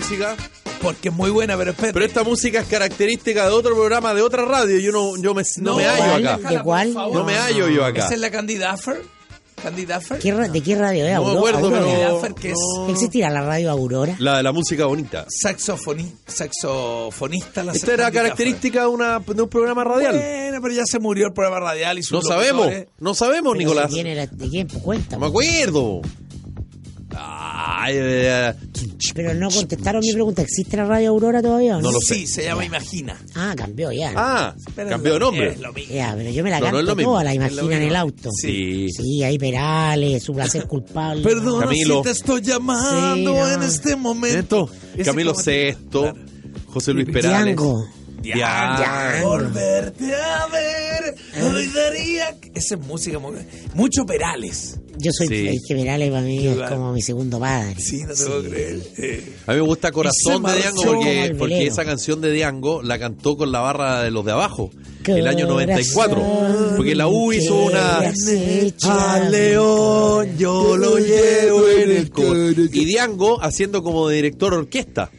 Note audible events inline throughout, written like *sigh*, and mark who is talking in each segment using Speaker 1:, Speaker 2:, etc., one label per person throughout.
Speaker 1: música?
Speaker 2: Porque es muy buena, pero espérate.
Speaker 1: Pero esta música es característica de otro programa, de otra radio. Yo no, yo me, no, me hallo acá.
Speaker 3: ¿De cuál?
Speaker 1: No me hallo yo acá.
Speaker 2: ¿Esa es la Candy Duffer? ¿Candy Duffer?
Speaker 3: ¿Qué ra- ¿De qué radio es?
Speaker 1: No me acuerdo,
Speaker 3: Aurora.
Speaker 1: Pero-
Speaker 2: Duffer, que es
Speaker 1: no.
Speaker 3: ¿Existirá la radio Aurora?
Speaker 1: La de la música bonita.
Speaker 2: saxofoni- saxofonista. La
Speaker 1: Esta era característica de, una, de un programa radial.
Speaker 2: Bueno, pero ya se murió el programa radial y sus
Speaker 1: No sabemos, no sabemos,
Speaker 3: Pero
Speaker 1: Nicolás.
Speaker 3: ¿De quién? Era, ¿De quién? Pues cuenta.
Speaker 1: No me acuerdo. Ay, eh,
Speaker 3: Pero no contestaron mi pregunta. ¿Existe la radio Aurora todavía? o
Speaker 1: No lo
Speaker 2: Sí,
Speaker 1: sé.
Speaker 2: se llama Imagina.
Speaker 3: Ah, cambió ya.
Speaker 1: Ah,
Speaker 2: Pero
Speaker 1: cambió de nombre.
Speaker 2: es lo mismo.
Speaker 3: Ya, pero yo me la
Speaker 1: No, no
Speaker 3: canto
Speaker 1: es lo mismo.
Speaker 3: toda, la imagina en el auto.
Speaker 1: Sí.
Speaker 3: Sí, ahí Perales, su placer culpable.
Speaker 2: Perdona
Speaker 1: Camilo.
Speaker 2: si te estoy llamando
Speaker 3: Sí, no.
Speaker 2: en este momento.
Speaker 1: Camilo
Speaker 2: Claro.
Speaker 1: José Luis Perales.
Speaker 3: Diango.
Speaker 2: Diango. Volverte a ver. Hoy daría. Esa es música. muy- Mucho Perales.
Speaker 3: Yo soy
Speaker 1: Sí.
Speaker 3: es que Perales para mí es como mi segundo padre.
Speaker 2: Sí, no te puedo creer. Eh,
Speaker 1: A mí me gusta Corazón de Diango porque, porque esa canción de Diango la cantó con la barra de los de abajo. El año
Speaker 3: Corazón
Speaker 1: 94. Porque la U hizo una. Al león yo lo llevo en el corazón. Y Diango haciendo como de director orquesta.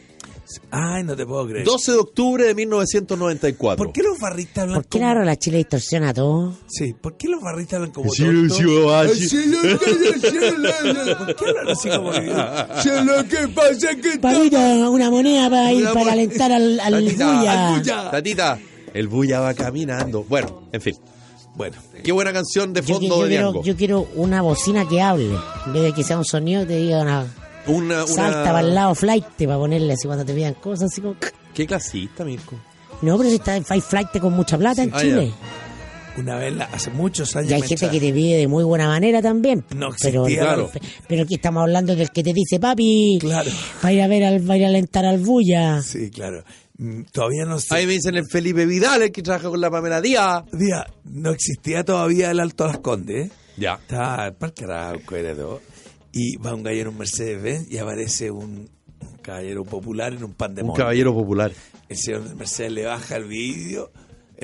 Speaker 2: Ay, no te puedo creer.
Speaker 1: 12 de octubre de 1994.
Speaker 2: ¿Por qué los barristas hablan
Speaker 3: ¿Por qué
Speaker 2: como...
Speaker 3: claro la Chile distorsiona todo?
Speaker 2: Sí, ¿por qué los barristas hablan como
Speaker 1: Sí,
Speaker 2: tontos?
Speaker 1: sí, ah, sí.
Speaker 2: ¿Por qué hablan así como que... lo que pasa es que...
Speaker 3: Papito, una moneda para ir
Speaker 1: Una
Speaker 3: para
Speaker 1: moneda.
Speaker 3: alentar al, al
Speaker 1: Tatita, al. Tatita, el bulla va caminando. Bueno, en fin.
Speaker 2: Bueno,
Speaker 1: Qué buena canción de
Speaker 3: Yo,
Speaker 1: fondo
Speaker 3: yo
Speaker 1: de
Speaker 3: quiero,
Speaker 1: Diango.
Speaker 3: yo quiero una bocina que hable. En vez de que sea un sonido, te diga una.
Speaker 1: Una, una...
Speaker 3: Salta para el lado flight para ponerle así cuando te pidan cosas así como.
Speaker 1: Qué clasista, Mirko.
Speaker 3: No, pero si está en Five Flight con mucha plata en
Speaker 1: Ah,
Speaker 3: Chile.
Speaker 2: una vez, hace muchos años...
Speaker 3: Y hay gente que te pide de muy buena manera también.
Speaker 2: No
Speaker 3: pero,
Speaker 2: existía.
Speaker 1: Claro.
Speaker 3: pero aquí estamos hablando del que te dice, papi,
Speaker 2: Claro.
Speaker 3: va a ir a ver al, va a ir a alentar al bulla.
Speaker 2: Sí, claro. Mm, Todavía no sé...
Speaker 1: Ahí me dicen el Felipe Vidal, el que trabaja con la Pamela Díaz.
Speaker 2: Día, no existía todavía el Alto Las Condes. ¿eh?
Speaker 1: Ya.
Speaker 2: Estaba el Parque Arauco, era todo. Y va un gallero en un Mercedes-Benz y aparece un, un caballero popular en un pan de
Speaker 1: Un
Speaker 2: molde.
Speaker 1: caballero popular.
Speaker 2: El señor de Mercedes le baja el vídeo,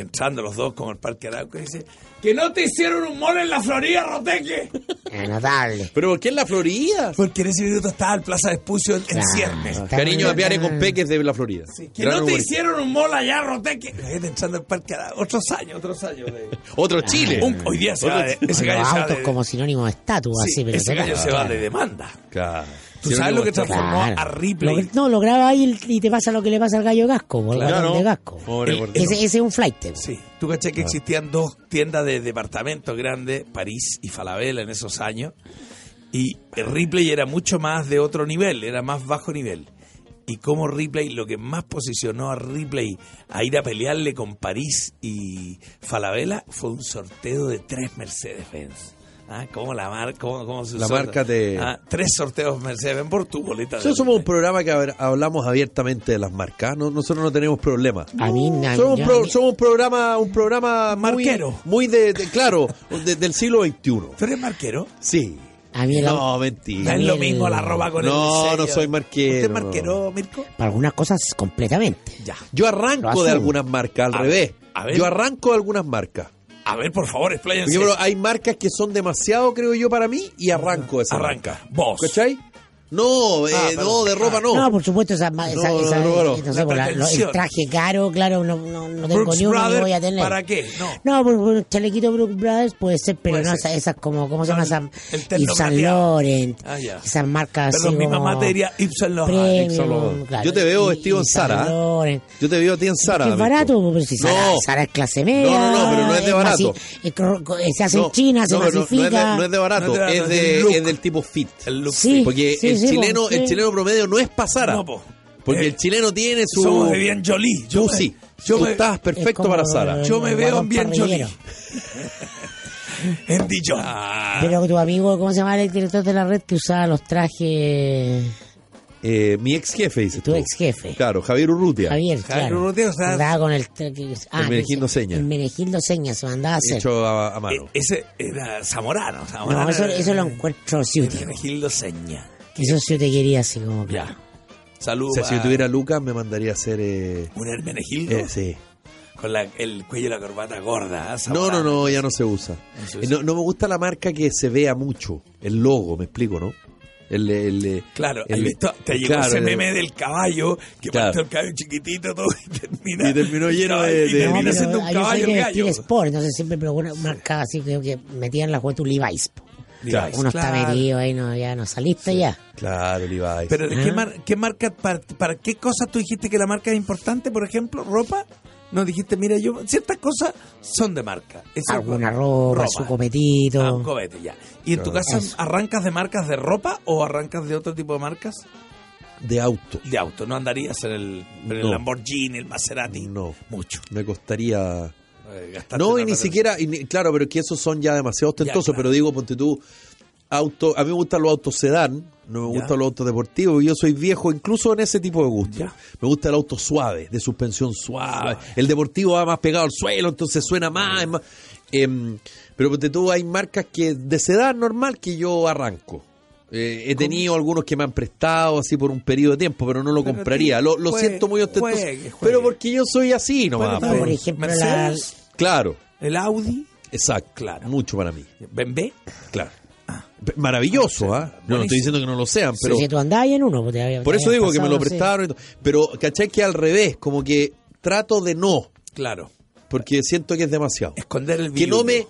Speaker 2: entrando los dos como el Parque Arauco, y dice: ¡Que no te hicieron un mole en la Florida, Roteque!
Speaker 3: Es notable.
Speaker 1: ¿Pero por qué en la Florida?
Speaker 2: Porque en ese minuto estaba el Plaza Vespucio en, en
Speaker 3: Claro.
Speaker 2: ciernes.
Speaker 1: Cariño
Speaker 3: muy
Speaker 1: a Piare
Speaker 3: bacán.
Speaker 1: con Peques de la Florida.
Speaker 2: Que
Speaker 1: Gran
Speaker 2: no te
Speaker 1: humorista.
Speaker 2: hicieron un mole allá, Roteque. La gente entrando al Parque Arauco. Otros años, otros años. de-
Speaker 1: Otro Chile.
Speaker 2: Un- hoy día se va de, ese
Speaker 3: Con
Speaker 2: gallo se va de-
Speaker 3: como sinónimo de estatua,
Speaker 2: sí,
Speaker 3: así, pero
Speaker 2: ese
Speaker 3: se
Speaker 2: gallo se va de demanda.
Speaker 1: Claro.
Speaker 2: ¿Tú sabes
Speaker 1: no
Speaker 2: lo que
Speaker 1: está-
Speaker 2: transformó
Speaker 3: Claro.
Speaker 2: a Ripley?
Speaker 3: Lo que- no, lo graba ahí y- y te pasa lo que le pasa al gallo Gasco, por el
Speaker 1: Claro.
Speaker 3: de Gasco.
Speaker 1: Pobre
Speaker 2: El-
Speaker 1: gordito.
Speaker 3: Ese, ese es un flight.
Speaker 2: Sí, tú caché que existían dos tiendas de departamentos grandes, París y Falabella en esos años, y Ripley era mucho más de otro nivel, era más bajo nivel. Y como Ripley, lo que más posicionó a Ripley a ir a pelearle con París y Falabella fue un sorteo de tres Mercedes-Benz. Ah, ¿Cómo la, mar cómo, cómo se
Speaker 1: La marca te-
Speaker 2: Ah, tres sorteos Mercedes-Benz por tu boleta. de
Speaker 1: Nosotros somos un programa que hab- hablamos abiertamente de las marcas. No, nosotros no tenemos problemas.
Speaker 3: A mí, na-
Speaker 1: Somos, un
Speaker 3: yo-
Speaker 1: pro- somos un programa, un programa
Speaker 2: Marquero.
Speaker 1: muy de, de- claro, de- del siglo XXI.
Speaker 2: ¿Tú eres marquero?
Speaker 1: Sí.
Speaker 3: A mí el-
Speaker 1: No,
Speaker 2: No
Speaker 1: mentira.
Speaker 2: es lo mismo la ropa con el
Speaker 1: No, no soy marquero,
Speaker 2: ¿Usted es
Speaker 1: no.
Speaker 2: marquero, Mirko?
Speaker 3: para algunas cosas completamente.
Speaker 2: Ya.
Speaker 1: Yo arranco de algunas marcas, al
Speaker 2: A
Speaker 1: revés.
Speaker 2: ver, a ver.
Speaker 1: Yo arranco de algunas marcas.
Speaker 2: A ver, por favor, expláyense.
Speaker 1: hay marcas que son demasiado, creo yo, para mí, y arranco esa
Speaker 2: Arranca.
Speaker 1: marca.
Speaker 2: Vos.
Speaker 1: ¿Cachai? No, eh,
Speaker 2: Ah,
Speaker 1: no,
Speaker 2: perdón.
Speaker 1: de ropa no.
Speaker 3: No, por supuesto, esa, esa,
Speaker 1: No,
Speaker 3: esa-
Speaker 1: no, no, no.
Speaker 3: eh, no sé,
Speaker 2: La
Speaker 3: lo- el traje caro, claro, no, no, no tengo ni uno
Speaker 2: Brothers,
Speaker 3: voy a tener.
Speaker 2: ¿para qué? No.
Speaker 3: No, por, por un chalequito Brooks Brothers puede ser, pero
Speaker 2: Puede
Speaker 3: no
Speaker 2: ser.
Speaker 3: esas, como, ¿cómo se
Speaker 2: No,
Speaker 3: llama
Speaker 2: terno
Speaker 3: Yves Saint. Laurent,
Speaker 2: Ah, ya.
Speaker 3: esas marcas
Speaker 2: Perdón,
Speaker 3: así
Speaker 2: mi
Speaker 3: como
Speaker 2: mamá te diría Yves Saint Laurent.
Speaker 3: claro,
Speaker 1: Yo te veo vestido en.
Speaker 3: Laurent.
Speaker 1: Yo te veo a ti en.
Speaker 3: Que es barato, pero si Sara,
Speaker 1: No.
Speaker 3: Sara es clase media.
Speaker 1: No, no, no, pero no es de barato.
Speaker 3: co- se hace
Speaker 1: No,
Speaker 3: en China, se
Speaker 1: no, no-
Speaker 3: masifica.
Speaker 1: No, es de, no es de barato,
Speaker 2: No es de barato,
Speaker 1: es,
Speaker 2: es
Speaker 1: de-
Speaker 2: del
Speaker 1: tipo fit.
Speaker 2: El look.
Speaker 3: Sí.
Speaker 1: Porque el,
Speaker 3: sí,
Speaker 1: chileno, el chileno promedio no es pasara.
Speaker 2: No, po.
Speaker 1: porque
Speaker 2: Eh,
Speaker 1: el chileno tiene su.
Speaker 2: Somos de bien Jolie. Yo
Speaker 1: Tú
Speaker 2: me-
Speaker 1: sí.
Speaker 2: Yo
Speaker 1: Tú
Speaker 2: me,
Speaker 1: estás
Speaker 3: es
Speaker 1: perfecto para Sara.
Speaker 2: yo me
Speaker 3: el
Speaker 2: veo en bien. Jolie. *laughs* en Dijon.
Speaker 3: Pero tu amigo, ¿cómo se llama el director de la red que usaba los trajes?
Speaker 1: Eh, mi ex jefe, dice
Speaker 3: Tu ex jefe.
Speaker 1: Claro, Javier Urrutia.
Speaker 3: Javier,
Speaker 2: Javier
Speaker 3: claro.
Speaker 2: Urrutia, o sea,
Speaker 3: Andaba con el... ah, que
Speaker 1: Menegildo
Speaker 3: se-
Speaker 1: Seña.
Speaker 3: El Menegildo Seña se mandaba a hacer.
Speaker 1: Hecho a, a mano.
Speaker 2: E- ese era Zamorano. Zamorano
Speaker 3: No, eso,
Speaker 2: era-
Speaker 3: eso lo encuentro ciútico.
Speaker 2: Hermenegildo Seña.
Speaker 3: Eso sí te quería así como que...
Speaker 2: Ya.
Speaker 1: o
Speaker 2: Saludos.
Speaker 1: sea, si yo tuviera Lucas, me mandaría a hacer. Eh,
Speaker 2: un Hermenegildo
Speaker 1: eh, sí.
Speaker 2: con la- el cuello y la corbata gorda. ¿ah?
Speaker 1: No, no, no, ya no se usa.
Speaker 2: No se
Speaker 1: Eh,
Speaker 2: usa.
Speaker 1: No, no me gusta la marca que se vea mucho. El logo, me explico, ¿no? El, el-
Speaker 2: Claro,
Speaker 1: el-
Speaker 2: ¿has visto? te llegó
Speaker 1: claro,
Speaker 2: ese
Speaker 1: el-
Speaker 2: meme del caballo que
Speaker 1: Claro.
Speaker 2: partió el caballo chiquitito todo y termina,
Speaker 1: Y terminó lleno de-
Speaker 2: y
Speaker 1: de- No,
Speaker 2: siendo un
Speaker 3: yo soy
Speaker 2: caballo
Speaker 3: de
Speaker 2: el gallo.
Speaker 3: sport, entonces siempre pero una marca así creo que metían la juventud Levi's. po.
Speaker 2: Levi's,
Speaker 3: Uno
Speaker 2: claro.
Speaker 3: está metido ahí, no, ya no saliste ya.
Speaker 1: Claro, Levi's.
Speaker 2: Pero ¿de qué,
Speaker 3: Ah.
Speaker 2: mar- qué marca, para, para qué cosas tú dijiste que la marca es importante? Por ejemplo, ropa. No dijiste, mira, yo ciertas cosas son de marca. Eso-
Speaker 3: Alguna ropa, su copetito.
Speaker 2: Ah, un copete, ya. ¿Y en tu casa
Speaker 3: Eso.
Speaker 2: arrancas de marcas de ropa o arrancas de otro tipo de marcas?
Speaker 1: de auto.
Speaker 2: De auto, no andarías en el, en el. Lamborghini, el Maserati.
Speaker 1: No.
Speaker 2: Mucho.
Speaker 1: Me costaría.
Speaker 2: Eh,
Speaker 1: No, y ni siquiera. y ni- claro, pero es que esos son ya demasiado ostentosos.
Speaker 2: claro.
Speaker 1: Pero digo, ponte tú. Auto, a mí me gustan los autos sedán, no me
Speaker 2: Ya.
Speaker 1: gustan los autos deportivos. y Yo soy viejo, incluso en ese tipo de gusto.
Speaker 2: Ya.
Speaker 1: Me gusta el auto suave, de suspensión suave. El deportivo va más pegado al suelo, entonces suena más. es más- em, pero ponte tú, hay marcas que de sedán normal que yo arranco. Eh, he tenido algunos que me han prestado así por un periodo de tiempo, pero no lo
Speaker 2: Pero
Speaker 1: compraría. Lo, lo
Speaker 2: juegue,
Speaker 1: siento muy ostentoso.
Speaker 2: juegue, juegue.
Speaker 1: Pero porque yo soy así nomás.
Speaker 2: Bueno,
Speaker 3: No,
Speaker 1: po.
Speaker 3: por ejemplo, la,
Speaker 1: Claro,
Speaker 2: el Audi,
Speaker 1: exacto.
Speaker 2: Claro.
Speaker 1: Mucho para mí.
Speaker 2: BMW.
Speaker 1: Claro. Maravilloso, ¿ah? No, no estoy diciendo que no lo sean, pero
Speaker 3: si tú andabas en uno, te había-
Speaker 1: por
Speaker 3: te
Speaker 1: eso digo que me lo
Speaker 3: sí.
Speaker 1: prestaron. y todo. Pero, ¿cachai? Que al revés, como que trato de no,
Speaker 2: Claro.
Speaker 1: porque siento que es demasiado.
Speaker 2: Esconder el
Speaker 1: Que no me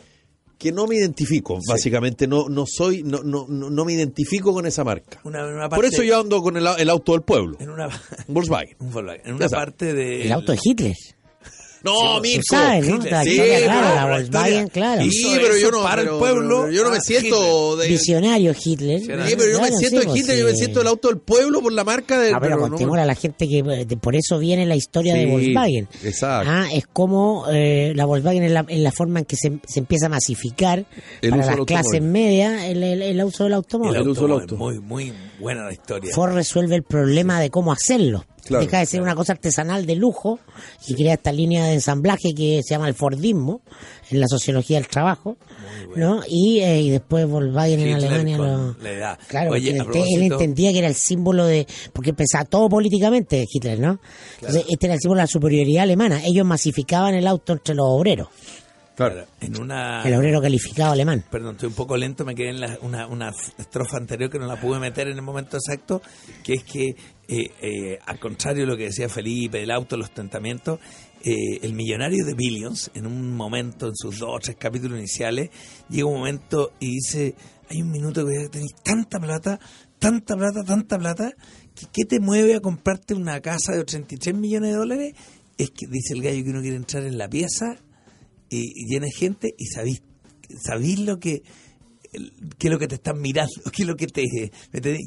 Speaker 1: que no me identifico, básicamente, no no soy no no no, no me identifico con esa marca.
Speaker 2: Una, una
Speaker 1: Por eso yo ando con el, el auto del pueblo,
Speaker 2: En una,
Speaker 1: un Volkswagen. *laughs*
Speaker 2: un Volkswagen, en una parte de...
Speaker 3: El auto de Hitler.
Speaker 1: No,
Speaker 2: Sí,
Speaker 1: Mirko.
Speaker 3: Tú sabes, ¿no?
Speaker 2: Hitler,
Speaker 3: La
Speaker 1: sí, pero
Speaker 3: claro, la Volkswagen, claro.
Speaker 1: Sí, pero yo no
Speaker 2: para el
Speaker 1: pero-
Speaker 2: pueblo.
Speaker 1: pero yo no me siento de,
Speaker 3: Visionario Hitler.
Speaker 2: Sí,
Speaker 1: Sí, pero yo no me
Speaker 3: Claro,
Speaker 1: siento
Speaker 3: sí,
Speaker 1: de
Speaker 3: pues,
Speaker 1: Hitler, yo me
Speaker 3: sí.
Speaker 1: siento el auto del pueblo por la marca de
Speaker 3: Ah, pero,
Speaker 1: no-
Speaker 3: contémosle a la gente que eh, de- por eso viene la historia de
Speaker 1: Sí,
Speaker 3: Volkswagen.
Speaker 1: exacto.
Speaker 3: Ah, es como eh, la Volkswagen es la, es la forma en que se, se empieza a masificar
Speaker 1: El
Speaker 3: para las
Speaker 1: del
Speaker 3: clases medias el, el- el uso del automóvil.
Speaker 2: El
Speaker 1: El uso del
Speaker 2: automóvil,
Speaker 1: auto.
Speaker 2: Muy, muy buena la historia.
Speaker 3: Ford resuelve el problema de cómo hacerlo.
Speaker 1: Claro,
Speaker 3: Deja de ser una cosa artesanal de lujo y crea esta línea de ensamblaje que se llama el Fordismo en la sociología del trabajo. ¿no? Y, eh, y después Volkswagen en Alemania lo...
Speaker 2: la edad.
Speaker 3: Claro,
Speaker 2: Oye,
Speaker 3: él
Speaker 2: propósito-
Speaker 3: entendía que era el símbolo de... Porque pensaba todo políticamente Hitler, ¿no? Entonces este era el símbolo de la superioridad alemana. Ellos masificaban el auto entre los obreros.
Speaker 2: Claro, en una...
Speaker 3: El obrero calificado alemán.
Speaker 2: Perdón, estoy un poco lento, me quedé en la- una, una estrofa anterior que no la pude meter en el momento exacto, que es que, eh, eh, al contrario de lo que decía Felipe, del auto, el ostentamiento, eh, el millonario de Billions, en un momento, en sus dos o tres capítulos iniciales, llega un momento y dice, hay un minuto que tenéis tanta plata, tanta plata, tanta plata, que ¿qué te mueve a comprarte una casa de 83 millones de dólares? Es que dice el gallo que uno quiere entrar en la pieza y, llena de gente y sabéis, sabéis lo que qué es lo que te están mirando, *laughs* qué es lo que te,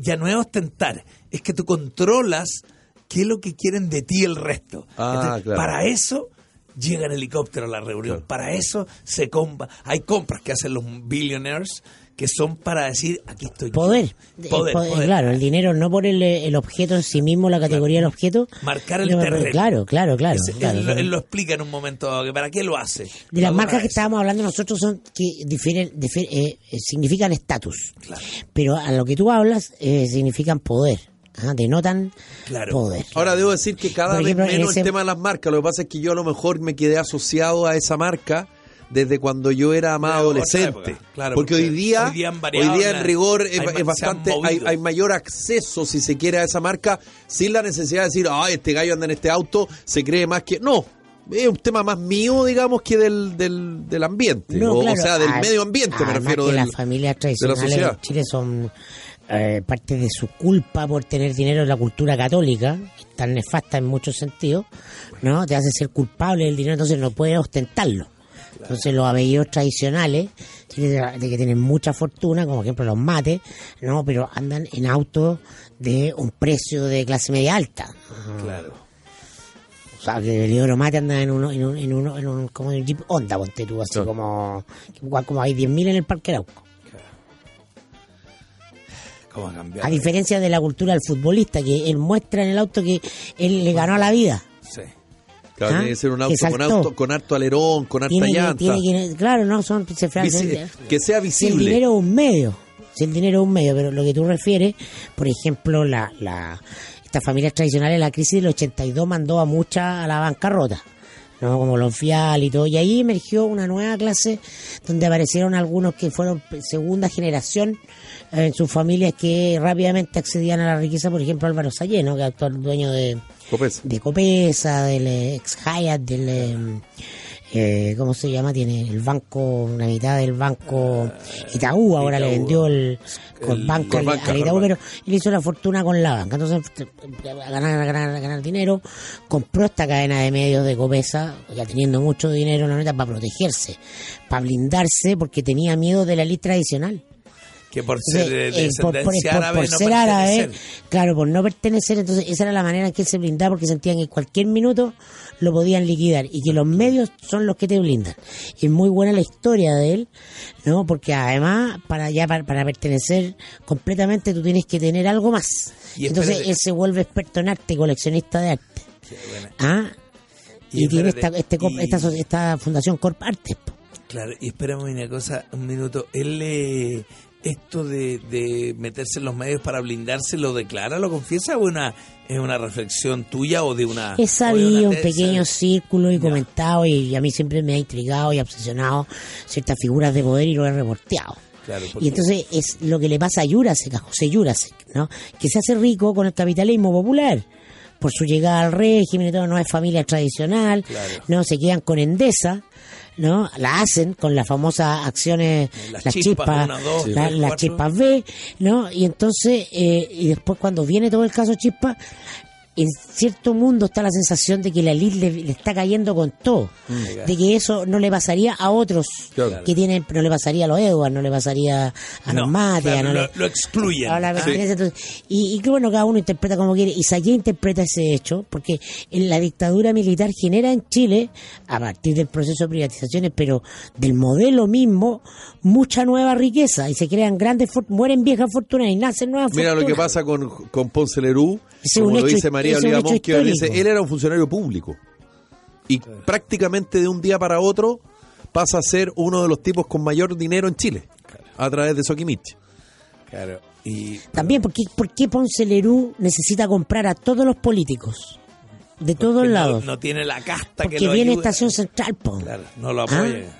Speaker 2: ya no es ostentar, es que tú controlas qué es lo que quieren de ti el resto.
Speaker 1: Ah, claro.
Speaker 2: Para eso llega el helicóptero a la reunión,
Speaker 1: Claro.
Speaker 2: para eso se compra, hay compras que hacen los billionaires que son para decir aquí estoy yo".
Speaker 3: Poder.
Speaker 2: Poder,
Speaker 3: El poder,
Speaker 2: poder.
Speaker 3: Claro, el dinero no por el, el objeto en sí mismo, la categoría del objeto.
Speaker 2: Marcar el terreno.
Speaker 3: Claro, claro, claro.
Speaker 2: Ese-
Speaker 3: claro,
Speaker 2: él, lo explica en un momento que para qué lo hace.
Speaker 3: De las marcas que estábamos hablando nosotros son que difieren, difieren- eh, eh, significan estatus.
Speaker 2: Claro.
Speaker 3: Pero a lo que tú hablas eh, significan poder. ah, Denotan
Speaker 2: Claro.
Speaker 3: poder.
Speaker 1: Ahora debo decir que cada
Speaker 3: ejemplo,
Speaker 1: vez
Speaker 3: en
Speaker 1: menos
Speaker 3: ese-
Speaker 1: el tema de las marcas. Lo que pasa es que yo a lo mejor me quedé asociado a esa marca desde cuando yo era más
Speaker 2: Claro,
Speaker 1: adolescente.
Speaker 2: Claro,
Speaker 1: porque,
Speaker 2: porque
Speaker 1: hoy día,
Speaker 2: hoy día han
Speaker 1: hoy día
Speaker 2: la-
Speaker 1: en rigor es,
Speaker 2: hay
Speaker 1: es bastante, hay, hay mayor acceso, si se quiere, a esa marca sin la necesidad de decir, ay, este gallo anda en este auto, se cree más que. No. Es un tema más mío, digamos, que del, del, del ambiente.
Speaker 3: No,
Speaker 1: o,
Speaker 3: claro,
Speaker 1: o sea, del
Speaker 3: ad-
Speaker 1: medio ambiente, me refiero.
Speaker 3: que
Speaker 1: del-
Speaker 3: las familias
Speaker 1: de la
Speaker 3: tradicionales
Speaker 1: sociedad.
Speaker 3: en Chile son eh, parte de su culpa por tener dinero en la cultura católica, que es tan nefasta en muchos sentidos, ¿no? Te hace ser culpable del dinero, entonces no puedes ostentarlo. Entonces los apellidos tradicionales, de que tienen mucha fortuna, como por ejemplo los mates, ¿no? Pero andan en autos de un precio de clase media alta.
Speaker 2: Claro.
Speaker 3: O sea, que el Isidoro Mate anda en uno, en un, en uno, en un, como en el Jeep Honda, ponte tú, así
Speaker 1: Claro.
Speaker 3: como, igual como hay 10.000 en el Parque Arauco.
Speaker 2: ¿Cómo ha cambiado?
Speaker 3: A diferencia de la cultura del futbolista, que él muestra en el auto que él le ganó a la vida.
Speaker 2: Sí.
Speaker 1: Claro,
Speaker 3: ¿Ah?
Speaker 1: tiene que ser un
Speaker 3: Que
Speaker 1: auto con,
Speaker 3: saltó.
Speaker 1: auto con harto alerón, con harta
Speaker 3: Tiene que,
Speaker 1: llanta.
Speaker 3: tiene que- claro, no, son, se
Speaker 1: Visi- que sea
Speaker 3: Si el
Speaker 1: visible.
Speaker 3: dinero es un medio, si el dinero es un medio, pero lo que tú refieres, por ejemplo, la, la, estas familias tradicionales, la crisis del 82 mandó a muchas a la bancarrota. ¿no? Como los fial y todo. Y ahí emergió una nueva clase donde aparecieron algunos que fueron segunda generación eh, en sus familias que rápidamente accedían a la riqueza, por ejemplo Álvaro Sayeno, que es actual dueño de
Speaker 1: Copesa.
Speaker 3: de Copesa, del eh, ex Hyatt, del eh, eh, ¿cómo se llama? Tiene el banco, una mitad del banco Itaú, ahora le vendió el, con
Speaker 2: El
Speaker 3: banco al, Itaú, pero él hizo la fortuna con la banca, entonces a ganar, a ganar, a ganar dinero, compró esta cadena de medios de Copesa, ya teniendo mucho dinero la neta para protegerse, para blindarse, porque tenía miedo de la ley tradicional.
Speaker 2: Que por ser de
Speaker 3: Eh, eh, por, por-
Speaker 2: árabe
Speaker 3: por
Speaker 2: no
Speaker 3: ser árabe,
Speaker 2: pertenecer.
Speaker 3: claro, por no pertenecer, entonces esa era la manera en que él se blindaba porque sentían que en cualquier minuto lo podían liquidar y que los medios son los que te blindan. Y es muy buena la historia de él, ¿no? Porque además, para ya para, para pertenecer completamente tú tienes que tener algo más.
Speaker 2: Y
Speaker 3: entonces
Speaker 2: espérate.
Speaker 3: él se vuelve experto en arte, coleccionista de arte.
Speaker 2: Qué buena.
Speaker 3: ¿Ah?
Speaker 2: Y
Speaker 3: Y, tiene esta, este,
Speaker 2: y-
Speaker 3: esta, fundación Corp Artes.
Speaker 2: Claro, y espérame una cosa, un minuto. Él, eh, esto de, de meterse en los medios para blindarse, ¿lo declara, lo confiesa o una, es una reflexión tuya o de una...
Speaker 3: He sabido un pequeño círculo y comentado y a mí siempre me ha intrigado y obsesionado ciertas figuras de poder y lo he reporteado.
Speaker 2: Claro,
Speaker 3: Y entonces es lo que le pasa a Jurasek, a José Jurasek, ¿no? Que se hace rico con el capitalismo popular. Por su llegada al régimen y todo, no es familia tradicional,
Speaker 2: Claro.
Speaker 3: no se quedan con Endesa, ¿no? La hacen con las famosas acciones,
Speaker 2: Las
Speaker 3: las,
Speaker 2: chispas,
Speaker 3: la- las
Speaker 2: cuatro.
Speaker 3: chispas B, ¿no? Y entonces, eh, y después cuando viene todo el caso chispa, en cierto mundo está la sensación de que la elite le, le está cayendo con todo, de que eso no le pasaría a otros
Speaker 1: Claro.
Speaker 3: que tienen, no le pasaría a los Edward, no le pasaría a los
Speaker 2: No, claro,
Speaker 3: no
Speaker 2: lo,
Speaker 3: le-
Speaker 2: lo excluyen.
Speaker 3: a la entonces, y, y que bueno, cada uno interpreta como quiere. Y Sayé interpreta ese hecho, porque en la dictadura militar genera en Chile, a partir del proceso de privatizaciones, pero del modelo mismo, mucha nueva riqueza. Y se crean grandes, mueren viejas fortunas y nacen nuevas
Speaker 1: Mira lo que
Speaker 3: fortunas.
Speaker 1: pasa con, con Ponce Lerú, como
Speaker 3: un
Speaker 1: lo
Speaker 3: hecho
Speaker 1: dice María él era un funcionario público. Y prácticamente de un día para otro pasa a ser uno de los tipos con mayor dinero en Chile, a través de Soquimich.
Speaker 2: Claro. Y
Speaker 3: También, ¿por qué, por qué Ponce Lerú necesita comprar a todos los políticos? De todos
Speaker 2: que no-
Speaker 3: lados.
Speaker 2: No, tiene la casta que
Speaker 3: porque
Speaker 2: lo
Speaker 3: viene
Speaker 2: ayude.
Speaker 3: Estación Central, po.
Speaker 2: Claro, no lo
Speaker 3: Ah,
Speaker 2: apoya.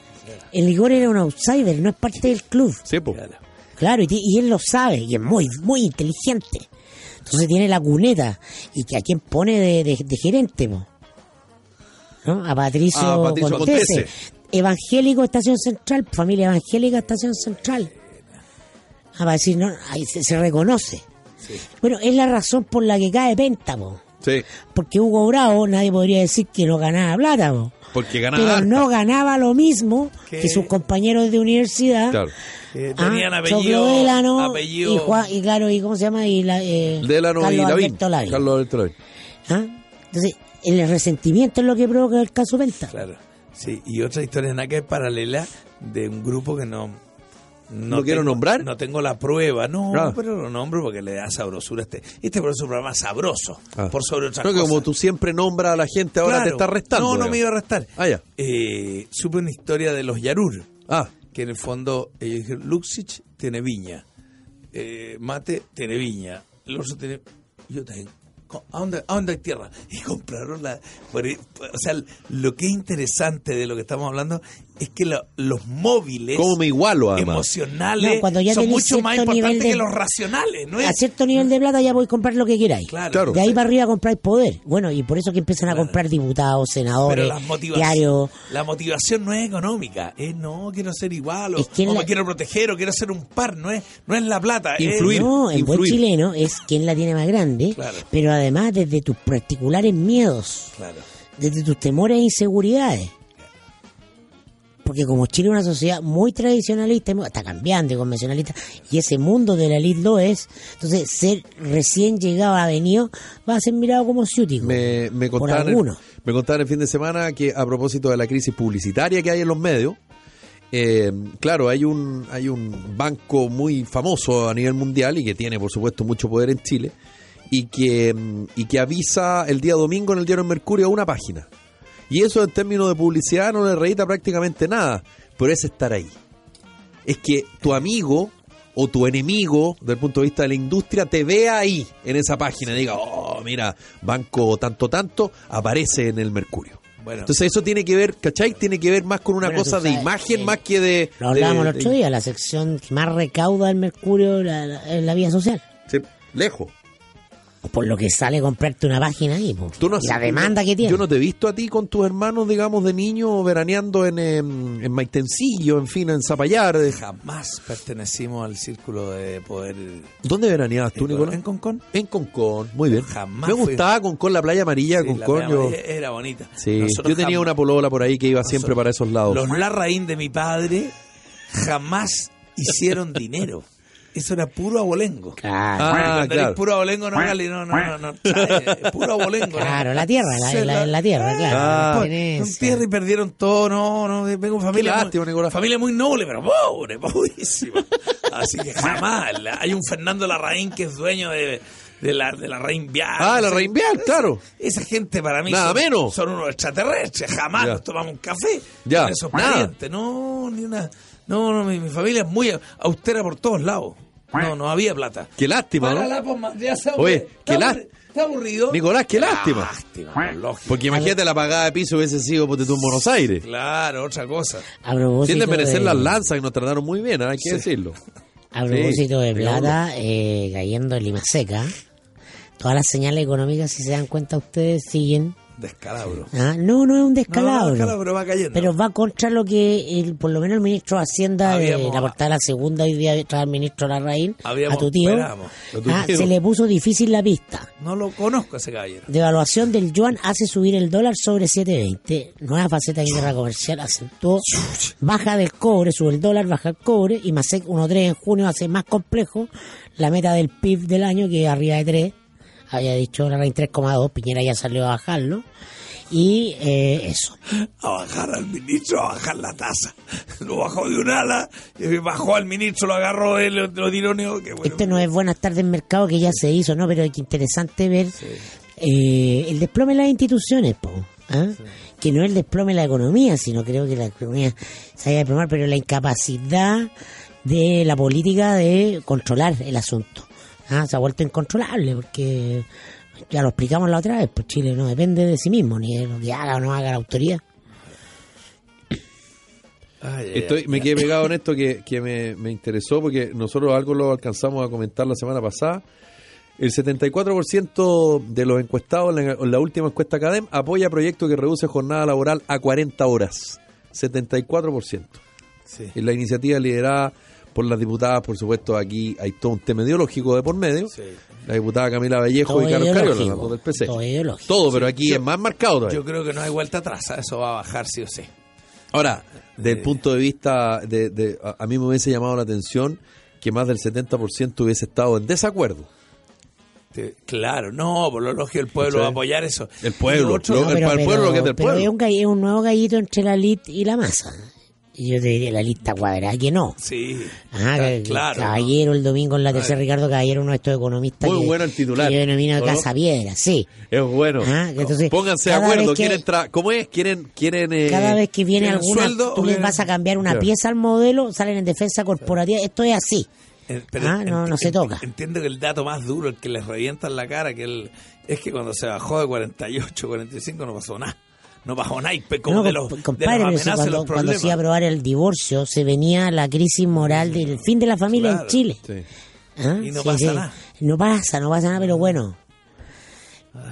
Speaker 3: El Igor era un outsider, no es parte del club.
Speaker 1: Sí, po.
Speaker 2: Claro.
Speaker 3: Claro, y, ti- y él lo sabe, y es muy, muy inteligente. Entonces tiene la cuneta, y que a quien pone de, de- de gerente, po. ¿no? A Patricio,
Speaker 1: Ah, Patricio
Speaker 3: Contese.
Speaker 1: Contese.
Speaker 3: Evangélico Estación Central, familia evangélica Estación Central. Ah, para decir, no, ahí se, se reconoce. Bueno, es la razón por la que cae Penta, po.
Speaker 1: Sí,
Speaker 3: Porque Hugo Bravo, nadie podría decir que no ganaba plata, po.
Speaker 1: Porque ganaba
Speaker 3: pero
Speaker 1: harta.
Speaker 3: no ganaba lo mismo
Speaker 2: ¿Qué?
Speaker 3: que sus compañeros de universidad.
Speaker 1: Claro.
Speaker 2: Que
Speaker 3: Ah,
Speaker 2: tenían apellido,
Speaker 3: Choclo Delano
Speaker 2: apellido
Speaker 3: y, Juan- y claro, y cómo se llama, y la, eh,
Speaker 1: Delano
Speaker 3: Carlos
Speaker 1: y Lavín.
Speaker 3: Alberto Lavín.
Speaker 1: Carlos Alberto Lavín.
Speaker 3: ¿Ah? Entonces, el resentimiento es lo que provoca el caso Penta.
Speaker 2: Claro. Sí, y otra historia nada que es paralela de un grupo que no.
Speaker 1: ¿No quiero nombrar?
Speaker 2: No tengo la prueba, no,
Speaker 1: Ah.
Speaker 2: pero lo nombro porque le da sabrosura a este. Este es un programa sabroso,
Speaker 1: Ah.
Speaker 2: por sobre otras
Speaker 1: No, que
Speaker 2: cosas.
Speaker 1: como tú siempre nombras a la gente, ahora te estás restando.
Speaker 2: No, no
Speaker 1: digamos.
Speaker 2: me iba a restar.
Speaker 1: Ah, ya.
Speaker 2: Eh, supe una historia de los Yarur,
Speaker 1: Ah,
Speaker 2: que en el fondo ellos dijeron, Luxich tiene viña, eh, Mate tiene viña, el otro tiene... Yo tengo... ¿A dónde, ¿A dónde hay tierra? *laughs* Y compraron la... o sea, lo que es interesante de lo que estamos hablando es que lo- los móviles
Speaker 1: ¿cómo me igualo además?
Speaker 2: emocionales
Speaker 3: No, cuando ya
Speaker 2: son mucho más importantes
Speaker 3: de-
Speaker 2: que los racionales, ¿no
Speaker 3: A cierto nivel de plata ya podéis comprar lo que queráis.
Speaker 2: Claro.
Speaker 1: Claro.
Speaker 3: De ahí para arriba compráis poder. Bueno, y por eso que empiezan a comprar diputados, senadores, diarios.
Speaker 2: la motivación no es económica, es no quiero ser igual o,
Speaker 3: Es que
Speaker 2: o
Speaker 3: la-
Speaker 2: me quiero proteger o quiero ser un par, no es no es la plata, es-
Speaker 1: Influir.
Speaker 3: No, en buen chileno es quien la tiene más grande,
Speaker 2: Claro.
Speaker 3: pero además desde tus particulares miedos,
Speaker 2: Claro.
Speaker 3: desde tus temores e inseguridades. Porque como Chile es una sociedad muy tradicionalista, está cambiando y convencionalista, y ese mundo de la elite lo es, entonces ser recién llegado a venido va a ser mirado como ciútico.
Speaker 1: Me, me
Speaker 3: por
Speaker 1: contaban, el, me contaban el fin de semana que a propósito de la crisis publicitaria que hay en los medios, eh, claro, hay un, hay un banco muy famoso a nivel mundial y que tiene, por supuesto, mucho poder en Chile y que, mm, y que avisa el día domingo en el diario Mercurio a una página. Y eso en términos de publicidad no le reita prácticamente nada, pero es estar ahí. Es que tu amigo o tu enemigo, desde el punto de vista de la industria, te vea ahí, en esa página, y diga, oh, mira, banco tanto, tanto, aparece en el Mercurio.
Speaker 2: Bueno.
Speaker 1: Entonces eso tiene que ver, ¿cachai? Tiene que ver más con una
Speaker 3: Bueno,
Speaker 1: cosa de imagen
Speaker 3: eh,
Speaker 1: más que de...
Speaker 3: Lo hablábamos el otro día, la sección que más recauda el mercurio la, la- en la vía social.
Speaker 1: Sí, lejos.
Speaker 3: Por lo que sale comprarte una página ahí, po.
Speaker 1: Tú no
Speaker 3: Y la demanda
Speaker 1: yo-
Speaker 3: que tiene.
Speaker 1: Yo no te he visto a ti con tus hermanos, digamos, de niño veraneando en, em, en Maitencillo, en fin, en Zapallar. de-
Speaker 2: Jamás pertenecimos al círculo de poder.
Speaker 1: ¿Dónde veraneabas tú, Nicolás?
Speaker 2: ¿En Concón?
Speaker 1: En Concón, muy bien.
Speaker 2: Jamás
Speaker 1: Me
Speaker 2: fui.
Speaker 1: gustaba Concón, la playa amarilla,
Speaker 2: Sí, la
Speaker 1: Concón.
Speaker 2: playa
Speaker 1: yo-
Speaker 2: amarilla era bonita.
Speaker 1: Sí,
Speaker 2: Nosotros
Speaker 1: yo tenía una polola por ahí que iba siempre
Speaker 2: Nosotros-
Speaker 1: para esos lados.
Speaker 2: Los Larraín de mi padre jamás hicieron dinero. Eso era puro abolengo.
Speaker 3: Claro,
Speaker 1: Ah,
Speaker 2: eres
Speaker 1: claro.
Speaker 2: puro abolengo, no, no, no, no, no, *laughs* ¿sabes? puro abolengo. ¿no?
Speaker 3: claro, la tierra, la, la, la tierra, claro.
Speaker 1: Ah.
Speaker 3: la
Speaker 2: Son
Speaker 3: tenencia.
Speaker 2: tierra y perdieron todo, no, no, vengo familia,
Speaker 1: lástima, Nicolás.
Speaker 2: familia muy noble, pero pobre, *laughs* pobrísima. Así que jamás. La- Hay un Fernando Larraín que es dueño de, de la, de la Raín Vial.
Speaker 1: Ah, la
Speaker 2: Esa-
Speaker 1: Raín Vial,
Speaker 2: esa-
Speaker 1: claro.
Speaker 2: Esa gente para mí
Speaker 1: Nada
Speaker 2: son,
Speaker 1: menos.
Speaker 2: son unos extraterrestres. Jamás
Speaker 1: Ya.
Speaker 2: nos tomamos un café
Speaker 1: Ya,
Speaker 2: esos
Speaker 1: nada.
Speaker 2: parientes. No, ni una. No, no, mi, mi familia es muy austera por todos lados. No, no había plata.
Speaker 1: Qué lástima, ¿no?
Speaker 2: Párala, pues, ya
Speaker 1: Oye, qué
Speaker 2: Está
Speaker 1: lá-
Speaker 2: aburri- Está aburrido.
Speaker 1: Nicolás, qué lástima.
Speaker 2: Lástima, lógico.
Speaker 1: Porque imagínate la pagada de piso hubiese sido porque tú en Buenos Aires.
Speaker 2: Claro, otra cosa.
Speaker 3: A propósito,
Speaker 1: Sin desmerecer
Speaker 3: de,
Speaker 1: las lanzas que nos trataron muy bien, ¿ah? hay que decirlo.
Speaker 3: a propósito de plata, eh, cayendo en Lima Seca, todas las señales económicas, si se dan cuenta ustedes, siguen.
Speaker 2: Descalabro.
Speaker 3: ¿ah? No, no es un descalabro.
Speaker 2: No, descalabro va cayendo.
Speaker 3: Pero va contra lo que el, por lo menos el ministro de Hacienda, de
Speaker 2: Habíamos-
Speaker 3: la portada de la segunda hoy día trae al ministro Larraín,
Speaker 2: Habíamos-
Speaker 3: a tu tío,
Speaker 2: esperamos.
Speaker 3: Ah,
Speaker 1: tío.
Speaker 3: se le puso difícil la pista.
Speaker 2: No lo conozco ese caballero.
Speaker 3: Devaluación del yuan hace subir el dólar sobre 7.20. Nueva faceta de guerra comercial acentuó baja del cobre, sube el dólar, baja el cobre y Masec 1.3 en junio hace más complejo la meta del PIB del año que arriba de 3. Había dicho la RAIN 3,2, Piñera ya salió a bajarlo. Y eh, eso.
Speaker 2: A bajar al ministro, a bajar la tasa. Lo bajó de un ala, y bajó al ministro, lo agarró él, lo, lo tiró. Que bueno.
Speaker 3: Este no es Buenas tardes Mercado que ya se hizo, ¿no? Pero es interesante ver eh, el desplome de las instituciones, po, ¿ah? que no es el desplome de la economía, sino creo que la economía se haya desplomar, pero la incapacidad de la política de controlar el asunto. ¿Ah? Se ha vuelto incontrolable porque ya lo explicamos la otra vez, pues Chile no depende de sí mismo, ni de lo que haga o no haga la autoridad.
Speaker 2: Ay, ay,
Speaker 1: Estoy, me quedé pegado en esto que, que me, me interesó porque nosotros algo lo alcanzamos a comentar la semana pasada. El 74% de los encuestados en la, en la última encuesta Academ apoya proyectos que reduce jornada laboral a 40 horas. 74%.
Speaker 2: Sí.
Speaker 1: En la iniciativa liderada por las diputadas, por supuesto, aquí hay todo un tema ideológico de por medio.
Speaker 2: Sí.
Speaker 1: La diputada Camila Vallejo
Speaker 3: Todo
Speaker 1: y Carlos Cariola,
Speaker 3: ideológico,
Speaker 1: las dos del PC.
Speaker 3: todo.
Speaker 1: Todo, pero aquí
Speaker 2: Yo-
Speaker 1: es más marcado todavía.
Speaker 2: Yo creo que no hay vuelta atrás, eso va a bajar sí o sí.
Speaker 1: Ahora, del
Speaker 2: Eh.
Speaker 1: punto de vista de, de- a, mí me hubiese llamado la atención que más del 70% hubiese estado en desacuerdo.
Speaker 2: Claro, no, por lo lógico el pueblo va a apoyar eso.
Speaker 1: El pueblo,
Speaker 2: otro-
Speaker 1: lo- el- para el pueblo lo que es del
Speaker 3: pero
Speaker 1: pueblo.
Speaker 3: es un, galli- es un nuevo gallito entre la lit y la masa. Yo te diría la lista cuadrada que no.
Speaker 2: Sí,
Speaker 3: Ah, que
Speaker 2: claro.
Speaker 3: Caballero el domingo en la tercera, Ricardo Caballero, uno de estos economistas.
Speaker 1: Muy
Speaker 3: que-
Speaker 1: bueno el titular,
Speaker 3: Que yo denomino
Speaker 1: ¿o no?
Speaker 3: Casa Piedra, sí.
Speaker 1: Es bueno.
Speaker 3: Ah, entonces,
Speaker 1: Pónganse de acuerdo.
Speaker 3: que-
Speaker 1: ¿Quieren tra- ¿Cómo es? ¿Quieren...? quieren eh,
Speaker 3: Cada vez que viene
Speaker 2: ¿quieren
Speaker 3: alguna,
Speaker 2: sueldo
Speaker 3: tú les vas a cambiar una
Speaker 1: Claro.
Speaker 3: pieza al modelo, salen en defensa corporativa. Esto es así.
Speaker 2: Eh,
Speaker 3: Ah, no, no se toca.
Speaker 2: Entiendo que el dato más duro, el que les revienta en la cara, que el, es que cuando se bajó de 48, 45 no pasó nada. No pasó nada, y pe- como
Speaker 3: No,
Speaker 2: de los, de
Speaker 3: compadre,
Speaker 2: las amenazas
Speaker 3: cuando,
Speaker 2: los
Speaker 3: cuando se iba a aprobar el divorcio, se venía la crisis moral del fin de la familia en. Chile.
Speaker 1: Sí.
Speaker 3: ¿Ah?
Speaker 2: Y no pasa nada.
Speaker 3: No pasa, no pasa nada, pero bueno.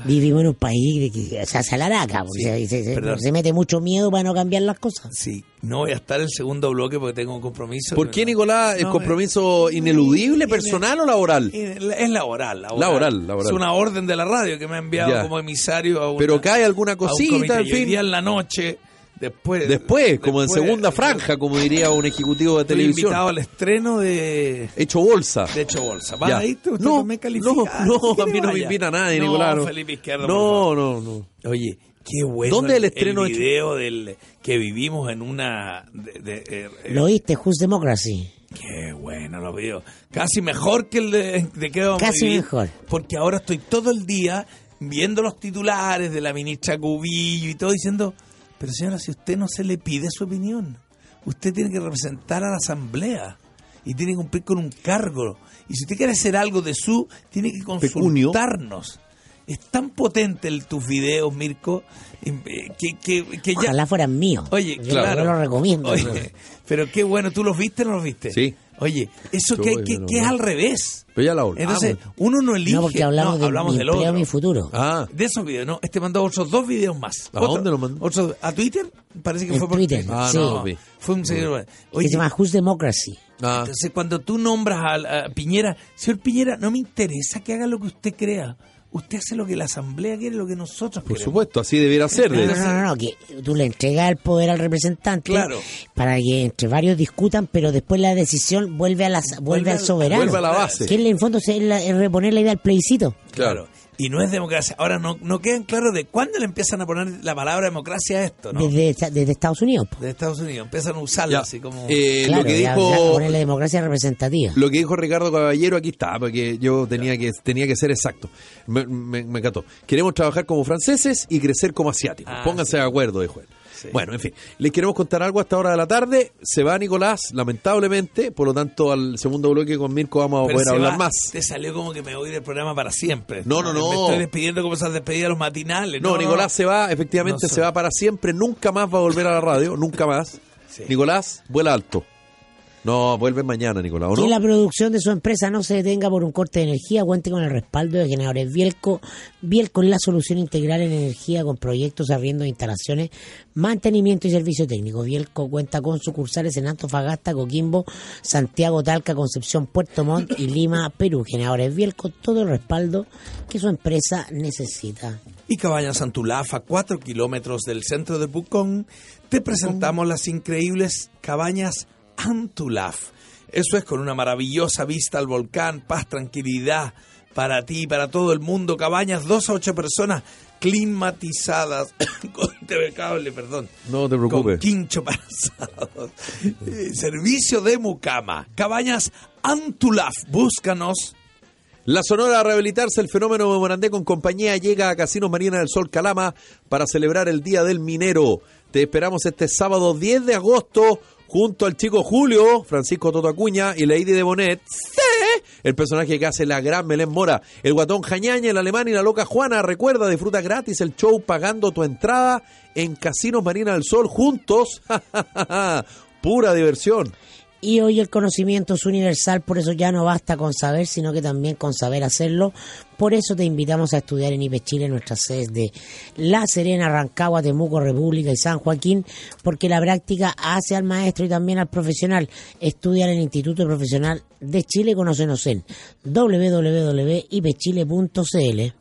Speaker 3: Vivimos en un país de que se hace la araca, porque se, se- se- se mete mucho miedo para no cambiar las cosas.
Speaker 2: Sí, no voy a estar en el segundo bloque porque tengo un compromiso.
Speaker 1: ¿Por qué, Nicolás? ¿El
Speaker 2: No,
Speaker 1: compromiso ineludible,
Speaker 2: ine-
Speaker 1: personal o laboral?
Speaker 2: eh, Es laboral, laboral.
Speaker 1: Laboral, laboral.
Speaker 2: Es una orden de la radio que me ha enviado
Speaker 1: Ya.
Speaker 2: como emisario a una,
Speaker 1: Pero cae alguna
Speaker 2: a un
Speaker 1: cosita, en
Speaker 2: Y hoy
Speaker 1: fin.
Speaker 2: día en la noche, después...
Speaker 1: Después, como en segunda franja, como diría un ejecutivo de televisión.
Speaker 2: invitado al estreno de...
Speaker 1: Hecho bolsa.
Speaker 2: De hecho bolsa.
Speaker 1: Ya.
Speaker 2: ¿Va ahí? ¿Usted
Speaker 1: no,
Speaker 2: me
Speaker 1: no,
Speaker 2: califica?
Speaker 1: no,
Speaker 2: ¿Quiere
Speaker 1: a mí no me invita a nadie,
Speaker 2: no,
Speaker 1: Nicolás. no.
Speaker 2: Felipe Izquierdo.
Speaker 1: No, no, no.
Speaker 2: Oye, qué bueno
Speaker 1: ¿Dónde el estreno
Speaker 2: el
Speaker 1: hecho?
Speaker 2: video del que vivimos en una de- de- eh, eh,
Speaker 3: ¿Lo oíste? Who's Democracy.
Speaker 2: Qué bueno los videos. Casi mejor que el de, de vamos a
Speaker 3: Casi
Speaker 2: vivir,
Speaker 3: mejor.
Speaker 2: Porque ahora estoy todo el día viendo los titulares de la ministra Cubillo y todo diciendo, pero señora, si usted no se le pide su opinión, usted tiene que representar a la asamblea y tiene que cumplir con un cargo. Y si usted quiere hacer algo de su, tiene que
Speaker 1: Pecunio.
Speaker 2: consultarnos. es tan potente el, tus videos, Mirko, eh, que, que, que ya...
Speaker 3: Ojalá fueran míos.
Speaker 2: Oye,
Speaker 3: yo,
Speaker 2: claro.
Speaker 3: yo lo recomiendo.
Speaker 2: Oye, pero qué bueno, ¿tú los viste o no los viste?
Speaker 1: Sí.
Speaker 2: Oye, eso que, que, que es al revés.
Speaker 1: Pero ya la hablamos.
Speaker 2: Entonces, uno no elige.
Speaker 3: no, porque hablamos
Speaker 2: no,
Speaker 3: de
Speaker 2: hablamos
Speaker 3: mi
Speaker 2: del otro.
Speaker 3: mi futuro.
Speaker 1: Ah,
Speaker 2: De esos videos, ¿no? Este mandó otros dos videos más.
Speaker 1: ¿A
Speaker 2: Otro-
Speaker 1: dónde lo mandó?
Speaker 2: otros- ¿A Twitter? Parece que
Speaker 3: En
Speaker 2: fue por
Speaker 3: Twitter,
Speaker 1: Ah,
Speaker 3: sí.
Speaker 1: no.
Speaker 2: Fue un seguidor.
Speaker 3: que
Speaker 2: Oye,
Speaker 3: se llama Who's Democracy.
Speaker 1: ah.
Speaker 2: entonces cuando tú nombras a, a Piñera, señor Piñera, no me interesa que haga lo que usted crea. Usted hace lo que la Asamblea quiere, lo que nosotros
Speaker 1: Por
Speaker 2: queremos.
Speaker 1: supuesto, así debiera ser.
Speaker 3: No,
Speaker 1: de-
Speaker 3: no, no, que tú le entregas el poder al representante
Speaker 2: Claro.
Speaker 3: para que entre varios discutan, pero después la decisión vuelve a la, vuelve,
Speaker 2: Vuelve
Speaker 3: al
Speaker 2: al-
Speaker 3: soberano.
Speaker 1: vuelve a la base.
Speaker 3: Que en el fondo es, la- es reponer la idea al plebiscito.
Speaker 2: Claro. Y no es democracia. Ahora no, no quedan claros de cuándo le empiezan a poner la palabra democracia a esto, ¿no?
Speaker 3: Desde, desde Estados Unidos. po.
Speaker 2: De Estados Unidos. Empiezan a usarlo
Speaker 1: Ya.
Speaker 2: así como...
Speaker 1: Eh,
Speaker 3: Claro,
Speaker 1: lo que
Speaker 3: ya- ya
Speaker 1: dijo
Speaker 3: poner la democracia representativa.
Speaker 1: Lo que dijo Ricardo Caballero aquí está, porque yo tenía que tenía que ser exacto. Me, me, me encantó. Queremos trabajar como franceses y crecer como asiáticos.
Speaker 2: Ah,
Speaker 1: Pónganse
Speaker 2: sí.
Speaker 1: de acuerdo, dijo él.
Speaker 2: Sí.
Speaker 1: Bueno, en fin, les queremos contar algo a esta hora de la tarde. Se va Nicolás, lamentablemente, por lo tanto al segundo bloque con Mirko vamos a
Speaker 2: Pero
Speaker 1: poder hablar
Speaker 2: va-
Speaker 1: más.
Speaker 2: Te salió como que me voy del programa para siempre.
Speaker 1: No, no, no.
Speaker 2: Me estoy despidiendo como se han despedido los matinales.
Speaker 1: No, Nicolás se va, efectivamente
Speaker 2: No
Speaker 1: se va para siempre, nunca más va a volver a la radio, nunca más.
Speaker 2: Sí.
Speaker 1: Nicolás, vuela alto. No, vuelve mañana, Nicolás, ¿o
Speaker 3: Que
Speaker 1: no?
Speaker 3: la producción de su empresa no se detenga por un corte de energía, cuente con el respaldo de generadores Bielco. Bielco es la solución integral en energía con proyectos, arriendo de instalaciones, mantenimiento y servicio técnico. Bielco cuenta con sucursales en Antofagasta, Coquimbo, Santiago, Talca, Concepción, Puerto Montt y Lima, Perú. Generadores Bielco, todo el respaldo que su empresa necesita.
Speaker 2: y Cabañas Antulafa, 4 kilómetros del centro de Pucón, te presentamos las increíbles Cabañas Antulaf. Eso es con una maravillosa vista al volcán, paz, tranquilidad para ti y para todo el mundo. Cabañas, dos a ocho personas climatizadas *coughs* con TV cable, perdón.
Speaker 1: No te preocupes.
Speaker 2: Con quincho para asados. Eh, Servicio de mucama. Cabañas Antulaf. Búscanos.
Speaker 1: La Sonora a rehabilitarse, el fenómeno de Morandé con compañía llega a Casinos Marina del Sol Calama para celebrar el Día del Minero. Te esperamos este sábado 10 de agosto junto al chico Julio, Francisco Toto Acuña y Lady de Bonet. ¡Sí! El personaje que hace la gran Melén Mora, el guatón Jañaña, el alemán y la loca Juana. Recuerda, disfruta gratis el show pagando tu entrada en Casinos Marina del Sol juntos. *laughs* Pura diversión.
Speaker 3: Y hoy el conocimiento es universal, por eso ya no basta con saber, sino que también con saber hacerlo. Por eso te invitamos a estudiar en IPE Chile nuestras sedes de La Serena, Rancagua, Temuco, República y San Joaquín, porque la práctica hace al maestro y también al profesional. Estudia en el Instituto Profesional de Chile, conócenos en www.ipechile.cl.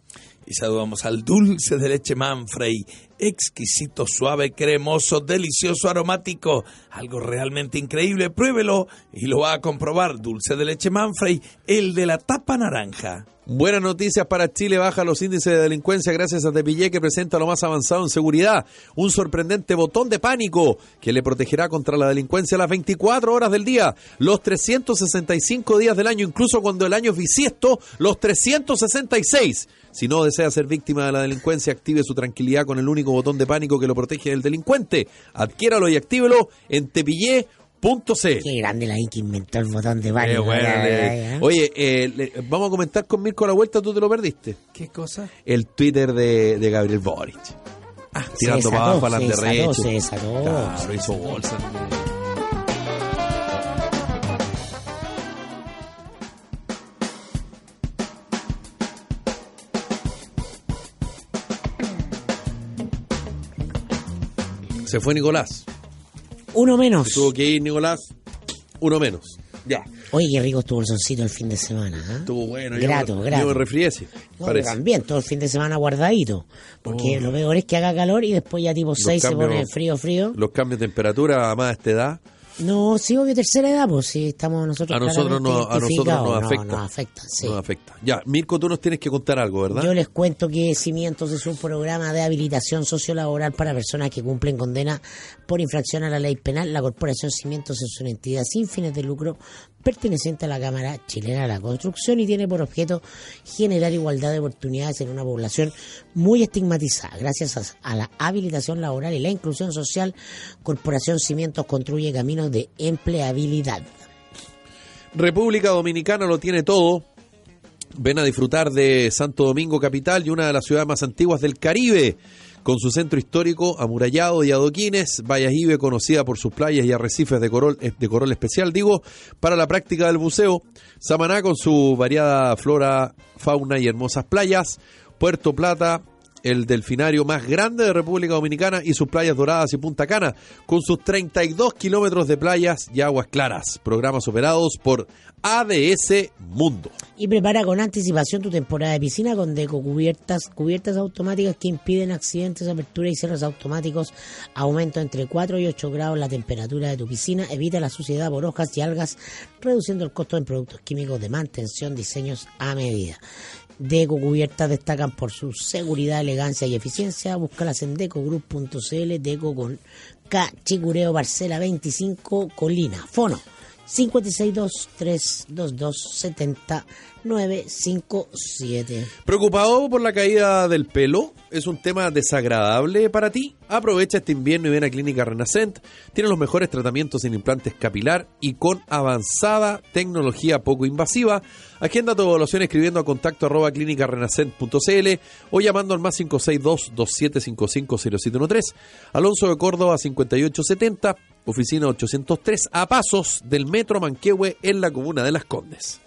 Speaker 2: Y saludamos al dulce de leche Manfrey, exquisito, suave, cremoso, delicioso, aromático, algo realmente increíble. Pruébelo y lo va a comprobar. Dulce de leche Manfrey, el de la tapa naranja.
Speaker 1: Buenas noticias para Chile, baja los índices de delincuencia gracias a Tepillé que presenta lo más avanzado en seguridad, un sorprendente botón de pánico que le protegerá contra la delincuencia las 24 horas del día, los 365 días del año, incluso cuando el año es bisiesto, los 366. Si no desea ser víctima de la delincuencia, active su tranquilidad con el único botón de pánico que lo protege del delincuente. Adquiéralo y actívelo en tepillé.cl.
Speaker 3: Qué grande la que inventó el botón de pánico.
Speaker 1: bueno,
Speaker 3: ya.
Speaker 1: Oye, eh, le- vamos a comentar con Mirko a la vuelta, tú te lo perdiste.
Speaker 2: ¿Qué cosa?
Speaker 1: El Twitter de, de Gabriel Boric.
Speaker 3: Se
Speaker 1: tirando para abajo a las
Speaker 3: se
Speaker 1: de
Speaker 3: se desató.
Speaker 1: Claro, hizo bolsa. Se fue Nicolás.
Speaker 3: Uno menos.
Speaker 1: Tuvo que ir Nicolás. Uno menos. Ya.
Speaker 3: Oye, qué rico estuvo el solcito el fin de semana. ¿ah?
Speaker 1: Estuvo bueno.
Speaker 3: Grato,
Speaker 1: yo,
Speaker 3: grato.
Speaker 1: Yo me resfrié, sí,
Speaker 3: No,
Speaker 1: parece.
Speaker 3: también, todo el fin de semana guardadito. Porque
Speaker 1: Oh.
Speaker 3: lo peor es que haga calor y después ya tipo 6 se pone frío, frío.
Speaker 1: Los cambios de temperatura a más a esta edad.
Speaker 3: No, sí, obvio, tercera edad, pues sí, estamos nosotros
Speaker 1: A nosotros, nos, a nosotros nos
Speaker 3: No,
Speaker 1: afecta.
Speaker 3: nos afecta, sí.
Speaker 1: Nos afecta. Ya, Mirko, tú nos tienes que contar algo, ¿verdad?
Speaker 3: Yo les cuento que Cimientos es un programa de habilitación sociolaboral para personas que cumplen condena por infracción a la ley penal. La Corporación Cimientos es una entidad sin fines de lucro perteneciente a la Cámara Chilena de la Construcción y tiene por objeto generar igualdad de oportunidades en una población muy estigmatizada. Gracias a, la habilitación laboral y la inclusión social, Corporación Cimientos construye caminos de empleabilidad.
Speaker 1: República Dominicana lo tiene todo. Ven a disfrutar de Santo Domingo Capital y una de las ciudades más antiguas del Caribe, con su centro histórico amurallado y adoquines, Valladolid conocida por sus playas y arrecifes de corol, eh, de corol especial, digo, para la práctica del buceo, Samaná con su variada flora, fauna y hermosas playas, Puerto Plata, el delfinario más grande de República Dominicana y sus playas doradas y Punta Cana, con sus 32 kilómetros de playas y aguas claras. Programas operados por ADS Mundo.
Speaker 3: Y prepara con anticipación tu temporada de piscina con deco cubiertas, cubiertas automáticas que impiden accidentes, apertura y cierres automáticos. Aumento entre 4 y 8 grados la temperatura de tu piscina. Evita la suciedad por hojas y algas, reduciendo el costo en productos químicos de mantención, diseños a medida. Deco Cubiertas destacan por su seguridad, elegancia y eficiencia. Búscalas en decogroup.cl, Deco con K, Chicureo, Barcela 25, Colina. Fono 562-322-70-957.
Speaker 1: ¿Preocupado por la caída del pelo? ¿Es un tema desagradable para ti? Aprovecha este invierno y ven a Clínica Renacent. Tiene los mejores tratamientos en implantes capilar y con avanzada tecnología poco invasiva. Agenda tu evaluación escribiendo a contacto arroba clínicarenacent.cl o llamando al más 562-2755-0713. Alonso de Córdoba 5870, oficina 803, a pasos del Metro Manquehue en la comuna de Las Condes.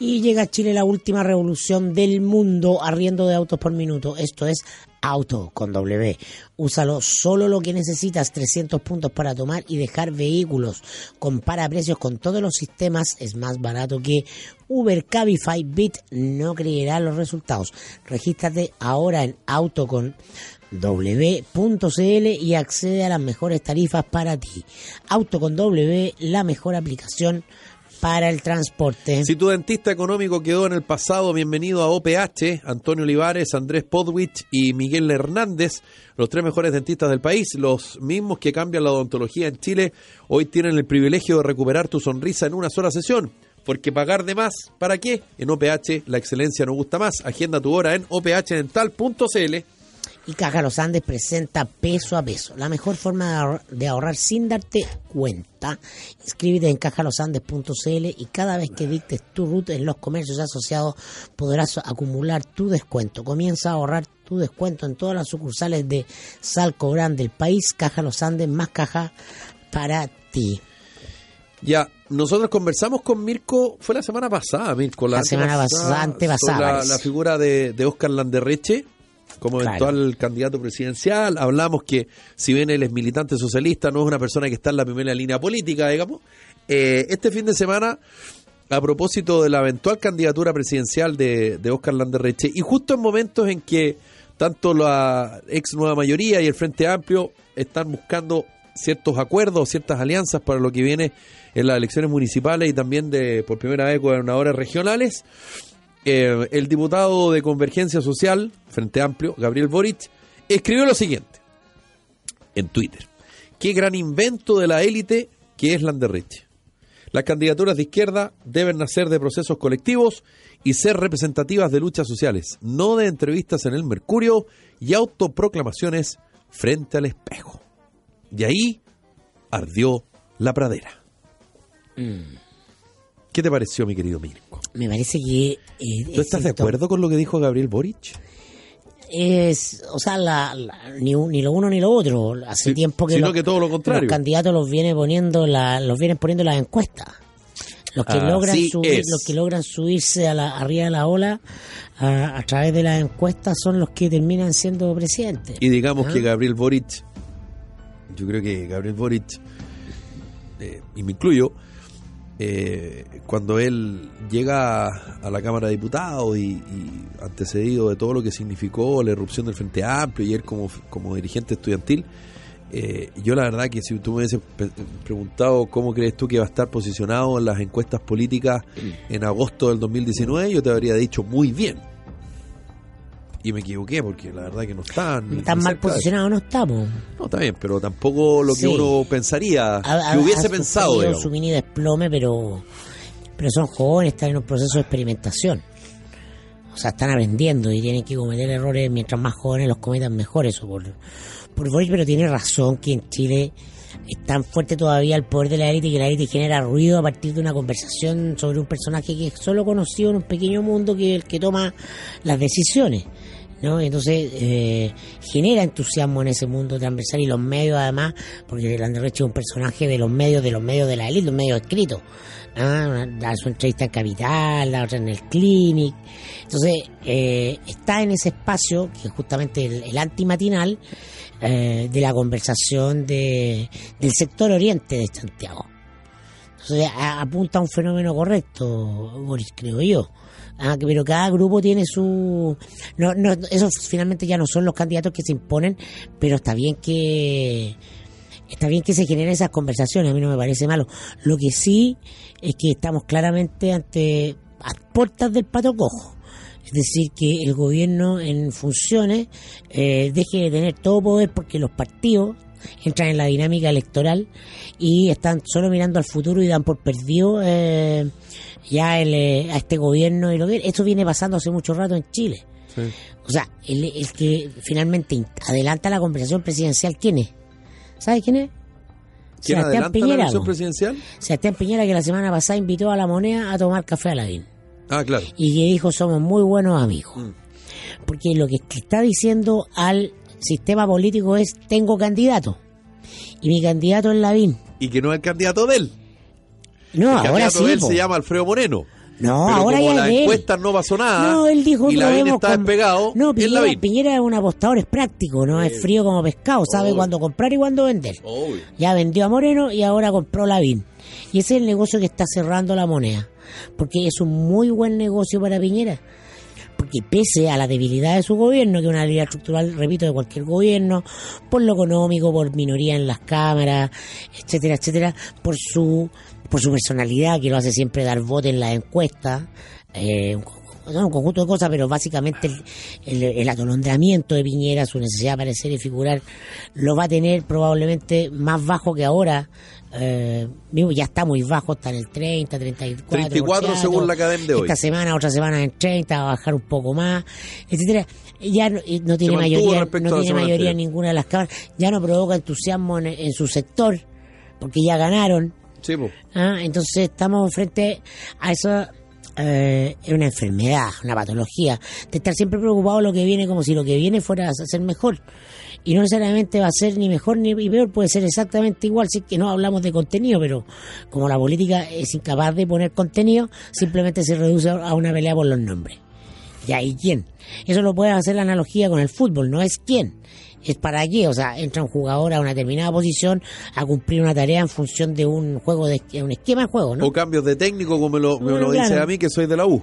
Speaker 3: Y llega a Chile la última revolución del mundo arriendo de autos por minuto. Esto es Auto con W. Úsalo solo lo que necesitas, 300 puntos para tomar y dejar vehículos. Compara precios con todos los sistemas, es más barato que Uber, Cabify, Bit. No creerá los resultados. Regístrate ahora en Auto con w.cl y accede a las mejores tarifas para ti. Auto con W, la mejor aplicación para el transporte.
Speaker 1: Si tu dentista económico quedó en el pasado, bienvenido a OPH, Antonio Olivares, Andrés Podwich y Miguel Hernández, los tres mejores dentistas del país, los mismos que cambian la odontología en Chile, hoy tienen el privilegio de recuperar tu sonrisa en una sola sesión. Porque pagar de más, ¿para qué? En OPH la excelencia no gusta más. Agenda tu hora en ophdental.cl.
Speaker 3: Y Caja Los Andes presenta peso a peso, la mejor forma de ahor- de ahorrar sin darte cuenta. Inscríbete en cajalosandes.cl y cada vez que dictes tu ruta en los comercios asociados podrás acumular tu descuento. Comienza a ahorrar tu descuento en todas las sucursales de Salco Grande del país. Caja Los Andes, más caja para ti.
Speaker 1: Ya, nosotros conversamos con Mirko, fue la semana pasada, Mirko,
Speaker 3: La semana pasada, antepasada,
Speaker 1: sobre la,
Speaker 3: parece.
Speaker 1: la figura de, de Oscar Landerreche como
Speaker 3: Claro.
Speaker 1: eventual candidato presidencial. Hablamos que, si bien él es militante socialista, no es una persona que está en la primera línea política, digamos. Eh, este fin de semana, a propósito de la eventual candidatura presidencial de, de Oscar Landerreche, y justo en momentos en que tanto la ex nueva mayoría y el Frente Amplio están buscando ciertos acuerdos, ciertas alianzas para lo que viene en las elecciones municipales y también de por primera vez gobernadores regionales. Eh, el diputado de Convergencia Social, Frente Amplio, Gabriel Boric, escribió lo siguiente en Twitter. Qué gran invento de la élite que es Landerreche. Las candidaturas de izquierda deben nacer de procesos colectivos y ser representativas de luchas sociales, no de entrevistas en el Mercurio y autoproclamaciones frente al espejo. Y ahí ardió la pradera. ¿Qué te pareció, mi querido Mirko?
Speaker 3: Me parece que... eh,
Speaker 1: ¿Tú estás de acuerdo con lo que dijo Gabriel Boric?
Speaker 3: es, o sea, la, la- ni, ni lo uno ni lo otro. Hace
Speaker 1: Sí,
Speaker 3: tiempo que, los,
Speaker 1: que todo lo contrario.
Speaker 3: los candidatos los viene poniendo la, los vienen poniendo las encuestas. Los que
Speaker 1: Así
Speaker 3: logran subir,
Speaker 1: es.
Speaker 3: los que logran subirse a la, arriba de la ola a, a través de las encuestas son los que terminan siendo presidentes.
Speaker 1: Y digamos
Speaker 3: Ah.
Speaker 1: que Gabriel Boric, yo creo que Gabriel Boric, eh, y me incluyo, eh, cuando él llega a la Cámara de Diputados y, antecedido de todo lo que significó la irrupción del Frente Amplio y él como, como dirigente estudiantil, eh, yo la verdad que si tú me hubieses preguntado cómo crees tú que va a estar posicionado en las encuestas políticas en agosto del 2019, yo te habría dicho muy bien. Y me equivoqué porque la verdad que no están.
Speaker 3: Tan mal
Speaker 1: cerca de-
Speaker 3: posicionado no estamos.
Speaker 1: No, está bien, pero tampoco lo que
Speaker 3: Sí.
Speaker 1: uno pensaría,
Speaker 3: Ha-
Speaker 1: que hubiese pensado. digamos.
Speaker 3: su mini desplome, pero, pero son jóvenes, están en un proceso de experimentación. O sea, están aprendiendo y tienen que cometer errores mientras más jóvenes los cometan mejor. Eso por, por Boric, pero tiene razón que en Chile es tan fuerte todavía el poder de la élite que la élite genera ruido a partir de una conversación sobre un personaje que es solo conocido en un pequeño mundo que es el que toma las decisiones. ¿No? Entonces eh, genera entusiasmo en ese mundo transversal y los medios además, porque Landerreche es un personaje de los medios, de los medios de la élite, los medios escritos. ¿ah? Da su entrevista en Capital, la otra en el Clinic. Entonces eh, está en ese espacio, que es justamente el, el antimatinal, eh, de la conversación de, del sector oriente de Santiago. Entonces apunta a un fenómeno correcto, Boris, creo yo. Ah, pero cada grupo tiene su... No, no, esos finalmente ya no son los candidatos que se imponen, pero está bien que... Está bien que se generen esas conversaciones, a mí no me parece malo. Lo que sí es que estamos claramente ante a puertas del pato cojo. Es decir, que el gobierno en funciones eh, deje de tener todo poder porque los partidos entran en la dinámica electoral y están solo mirando al futuro y dan por perdido eh, ya el, eh, a este gobierno y lo que esto viene pasando hace mucho rato en Chile. O sea, el, el que finalmente in- adelanta la conversación presidencial, ¿quién es? ¿Sabe quién es?
Speaker 1: ¿Quién adelanta la elección
Speaker 3: po.
Speaker 1: presidencial?
Speaker 3: Sebastián Piñera que la semana pasada invitó a la moneda a tomar café a Aladín
Speaker 1: Ah, claro.
Speaker 3: y que dijo somos muy buenos amigos.
Speaker 1: Mm.
Speaker 3: Porque lo que está diciendo al sistema político es tengo candidato. Y mi candidato es Lavín.
Speaker 1: Y que no es el candidato de él.
Speaker 3: No,
Speaker 1: el
Speaker 3: ahora
Speaker 1: candidato
Speaker 3: sí.
Speaker 1: de él
Speaker 3: po.
Speaker 1: se llama Alfredo Moreno.
Speaker 3: No,
Speaker 1: Pero
Speaker 3: ahora
Speaker 1: como
Speaker 3: ya
Speaker 1: las encuestas no pasó nada.
Speaker 3: No, él dijo
Speaker 1: y Lavín está
Speaker 3: con-
Speaker 1: despegado.
Speaker 3: No, Piñera,
Speaker 1: Lavín.
Speaker 3: Piñera es un apostador, es práctico, no es frío como pescado, sabe cuándo comprar y cuándo vender.
Speaker 1: Obvio.
Speaker 3: Ya vendió a Moreno y ahora compró Lavín. Y ese es el negocio que está cerrando la moneda. Porque es un muy buen negocio para Piñera. Porque pese a la debilidad de su gobierno, que es una debilidad estructural, repito, de cualquier gobierno, por lo económico, por minoría en las cámaras, etcétera, etcétera, por su, por su personalidad, que lo hace siempre dar voto en las encuestas, eh, no, un conjunto de cosas, pero básicamente el, el, el atolondramiento de Piñera, su necesidad de aparecer y figurar, lo va a tener probablemente más bajo que ahora. Eh, mismo ya está muy bajo, está en el 30, 34.
Speaker 1: 34 según la cadena de hoy.
Speaker 3: Esta semana, otra semana en 30, va a bajar un poco más, etcétera. Ya no, no tiene mayoría, no tiene mayoría en ninguna de las cámaras, ya no provoca entusiasmo en, en su sector, porque ya ganaron.
Speaker 1: Sí.
Speaker 3: Ah, entonces estamos frente a eso. eh, es una enfermedad, una patología, de estar siempre preocupado de lo que viene como si lo que viene fuera a ser mejor. Y no necesariamente va a ser ni mejor ni peor, puede ser exactamente igual, si es que no hablamos de contenido, pero como la política es incapaz de poner contenido, simplemente se reduce a una pelea por los nombres. Ya, ¿y quién? Eso lo puede hacer la analogía con el fútbol, no es quién, es para qué. O sea, entra un jugador a una determinada posición a cumplir una tarea en función de un juego, de un esquema de juego, ¿no?
Speaker 1: O cambios de técnico, como me lo, me
Speaker 3: Bueno,
Speaker 1: lo dice a mí, que soy de la U.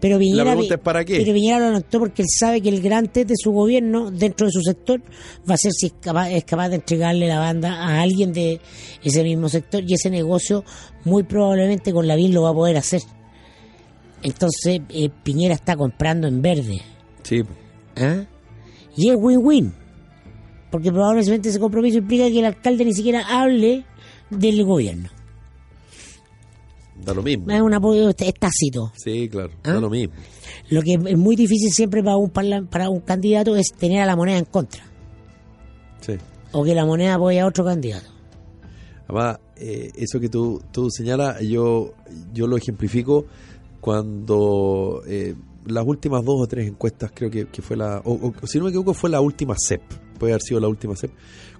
Speaker 3: Pero Piñera,
Speaker 1: La pregunta es ¿para qué?
Speaker 3: Pero Piñera lo anotó porque él sabe que el gran test de su gobierno, dentro de su sector, va a ser si es capaz, es capaz de entregarle la banda a alguien de ese mismo sector y ese negocio muy probablemente con la BIN lo va a poder hacer. Entonces eh, Piñera está comprando en verde.
Speaker 1: Sí.
Speaker 3: ¿ah? Y es win-win. Porque probablemente ese compromiso implica que el alcalde ni siquiera hable del gobierno.
Speaker 1: Da lo mismo.
Speaker 3: Es, un apoyo, es tácito.
Speaker 1: Sí, claro.
Speaker 3: ¿Ah?
Speaker 1: Da lo mismo.
Speaker 3: Lo que es muy difícil siempre para un, para un candidato es tener a la moneda en contra.
Speaker 1: Sí.
Speaker 3: O que la moneda apoye a otro candidato.
Speaker 1: Además, eh, eso que tú, tú señalas, yo, yo lo ejemplifico cuando eh, las últimas dos o tres encuestas, creo que, que fue la, o, o, si no me equivoco, fue la última CEP, puede haber sido la última CEP,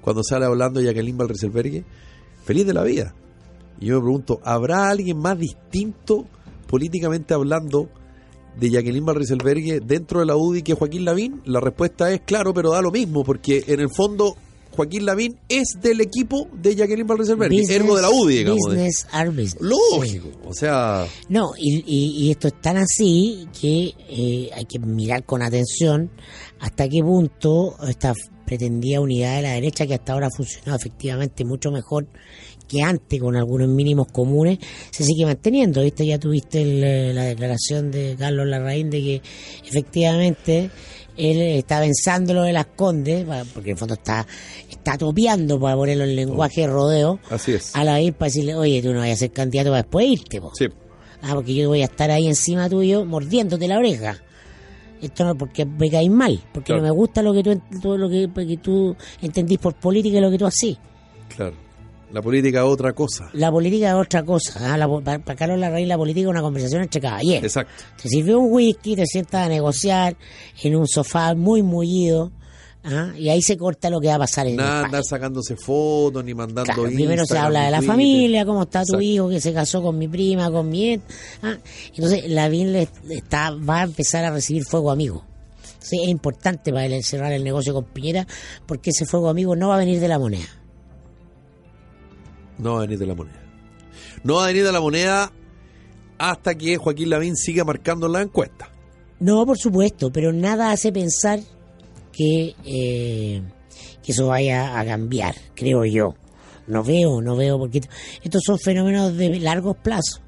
Speaker 1: cuando sale hablando Jacqueline Valreselbergue, feliz de la vida. Y yo me pregunto, ¿habrá alguien más distinto políticamente hablando de Jacqueline Valreselbergue dentro de la UDI que Joaquín Lavín? La respuesta es claro, pero da lo mismo, porque en el fondo Joaquín Lavín es del equipo de Jacqueline Valreselbergue,
Speaker 3: Business-
Speaker 1: ergo de la UDI, digamos.
Speaker 3: Business are business.
Speaker 1: Lógico, o sea,
Speaker 3: No, y, y- y esto es tan así que eh, hay que mirar con atención hasta qué punto esta pretendida unidad de la derecha, que hasta ahora ha funcionado efectivamente mucho mejor que antes con algunos mínimos comunes, se sigue manteniendo. ¿Viste? Ya tuviste el, eh, la declaración de Carlos Larraín de que efectivamente él está pensando lo de las condes, porque en el fondo está, está topeando para ponerlo en lenguaje de rodeo,
Speaker 1: así es.
Speaker 3: a la vez para decirle, oye, tú no vayas a ser candidato para después irte, po.
Speaker 1: Sí,
Speaker 3: Ah, porque yo voy a estar ahí encima tuyo mordiéndote la oreja. Esto no porque me caes mal, porque
Speaker 1: Claro.
Speaker 3: no me gusta lo que tú, lo que, porque tú entendís por política y lo que tú así.
Speaker 1: Claro. La política es otra cosa.
Speaker 3: La política es otra cosa. ¿ah? La para, para Carlos Larraín la política es una conversación entre caballeros.
Speaker 1: Exacto.
Speaker 3: Te sirvió un whisky, te sientas a negociar en un sofá muy mullido ¿ah? y ahí se corta lo que va a pasar en
Speaker 1: Nada
Speaker 3: el
Speaker 1: andar sacándose fotos ni mandando
Speaker 3: Claro, primero se habla de la
Speaker 1: Twitter.
Speaker 3: familia, cómo está tu
Speaker 1: Exacto.
Speaker 3: hijo que se casó con mi prima, con mi... ¿ah? Entonces Lavín le está, va a empezar a recibir fuego amigo. Entonces es importante para él encerrar el negocio con Piñera porque ese fuego amigo no va a venir de la moneda.
Speaker 1: No va a venir de la moneda. No va a venir de la moneda hasta que Joaquín Lavín siga marcando la encuesta.
Speaker 3: No, por supuesto, pero nada hace pensar que, eh, que eso vaya a cambiar, creo yo. No veo, no veo, porque esto- estos son fenómenos de largos plazos.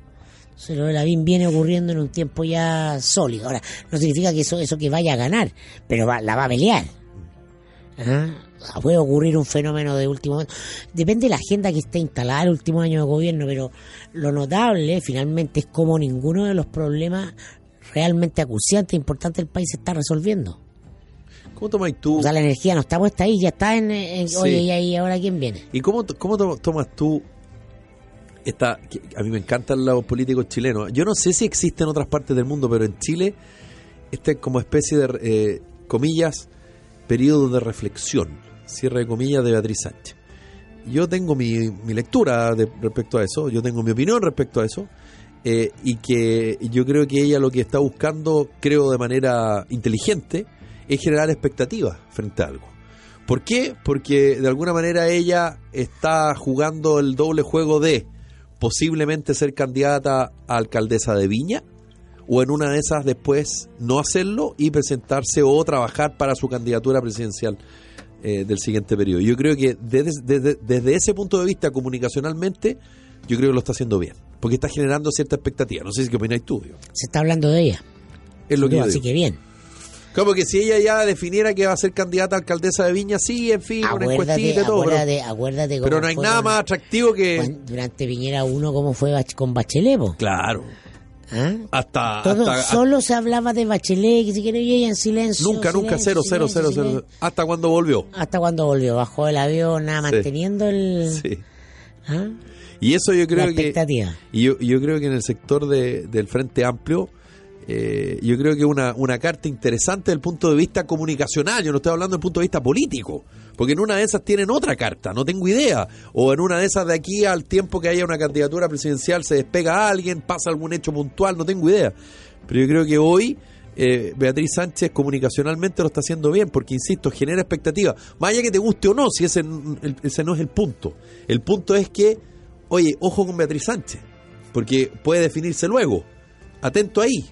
Speaker 3: Entonces, lo Lavín viene ocurriendo en un tiempo ya sólido. Ahora, no significa que eso, eso que vaya a ganar, pero va- la va a pelear. Ajá. Sea, Puede ocurrir un fenómeno de último momento. Depende de la agenda que esté instalada el último año de gobierno, pero lo notable finalmente es como ninguno de los problemas realmente acuciantes e importantes del país se está resolviendo.
Speaker 1: ¿Cómo tomáis tú?
Speaker 3: O sea, la energía no está puesta ahí, ya está en... en-
Speaker 1: Sí.
Speaker 3: Oye, ¿y ahí ahora quién viene?
Speaker 1: ¿Y cómo, cómo to- tomas tú esta... que a mí me encantan los políticos chilenos. Yo no sé si existe en otras partes del mundo, pero en Chile este como especie de, eh, comillas, periodo de reflexión, cierre de comillas de Beatriz Sánchez. Yo tengo mi, mi lectura de- respecto a eso, yo tengo mi opinión respecto a eso, eh, y que yo creo que ella lo que está buscando, creo de manera inteligente, es generar expectativas frente a algo. ¿Por qué? Porque de alguna manera ella está jugando el doble juego de posiblemente ser candidata a alcaldesa de Viña o en una de esas después no hacerlo y presentarse o trabajar para su candidatura presidencial eh, del siguiente periodo. Yo creo que desde, desde- desde ese punto de vista comunicacionalmente, yo creo que lo está haciendo bien, porque está generando cierta expectativa. No sé si qué opináis tú.
Speaker 3: Se está hablando de ella.
Speaker 1: Es lo que yo
Speaker 3: así
Speaker 1: digo.
Speaker 3: que bien.
Speaker 1: Como que si ella ya definiera que va a ser candidata a alcaldesa de Viña, sí, en fin, una encuestita
Speaker 3: Acuérdate,
Speaker 1: y todo. Pero,
Speaker 3: acuérdate, acuérdate
Speaker 1: pero no hay nada más atractivo que...
Speaker 3: durante Piñera 1 cómo fue con Bachelet, po.
Speaker 1: Claro.
Speaker 3: ¿Ah?
Speaker 1: Hasta,
Speaker 3: Todo,
Speaker 1: hasta-
Speaker 3: solo se hablaba de Bachelet, que si quiere y en silencio.
Speaker 1: nunca, nunca,
Speaker 3: silencio,
Speaker 1: cero, cero, cero,
Speaker 3: silencio,
Speaker 1: cero,
Speaker 3: silencio.
Speaker 1: Hasta cuando volvió.
Speaker 3: Hasta cuando volvió, bajó el avión, nada,
Speaker 1: Sí.
Speaker 3: manteniendo el...
Speaker 1: Sí.
Speaker 3: ¿ah?
Speaker 1: Y eso yo creo que... Y yo, yo creo que en el sector de- del Frente Amplio, eh, yo creo que una, una carta interesante desde el punto de vista comunicacional, yo no estoy hablando del punto de vista político, porque en una de esas tienen otra carta, no tengo idea, o en una de esas de aquí al tiempo que haya una candidatura presidencial se despega alguien, pasa algún hecho puntual, no tengo idea. Pero yo creo que hoy eh, Beatriz Sánchez comunicacionalmente lo está haciendo bien, porque insisto, genera expectativa, más allá que te guste o no, si ese, no es el punto. El punto es que, oye, ojo con Beatriz Sánchez porque puede definirse luego. Atento ahí.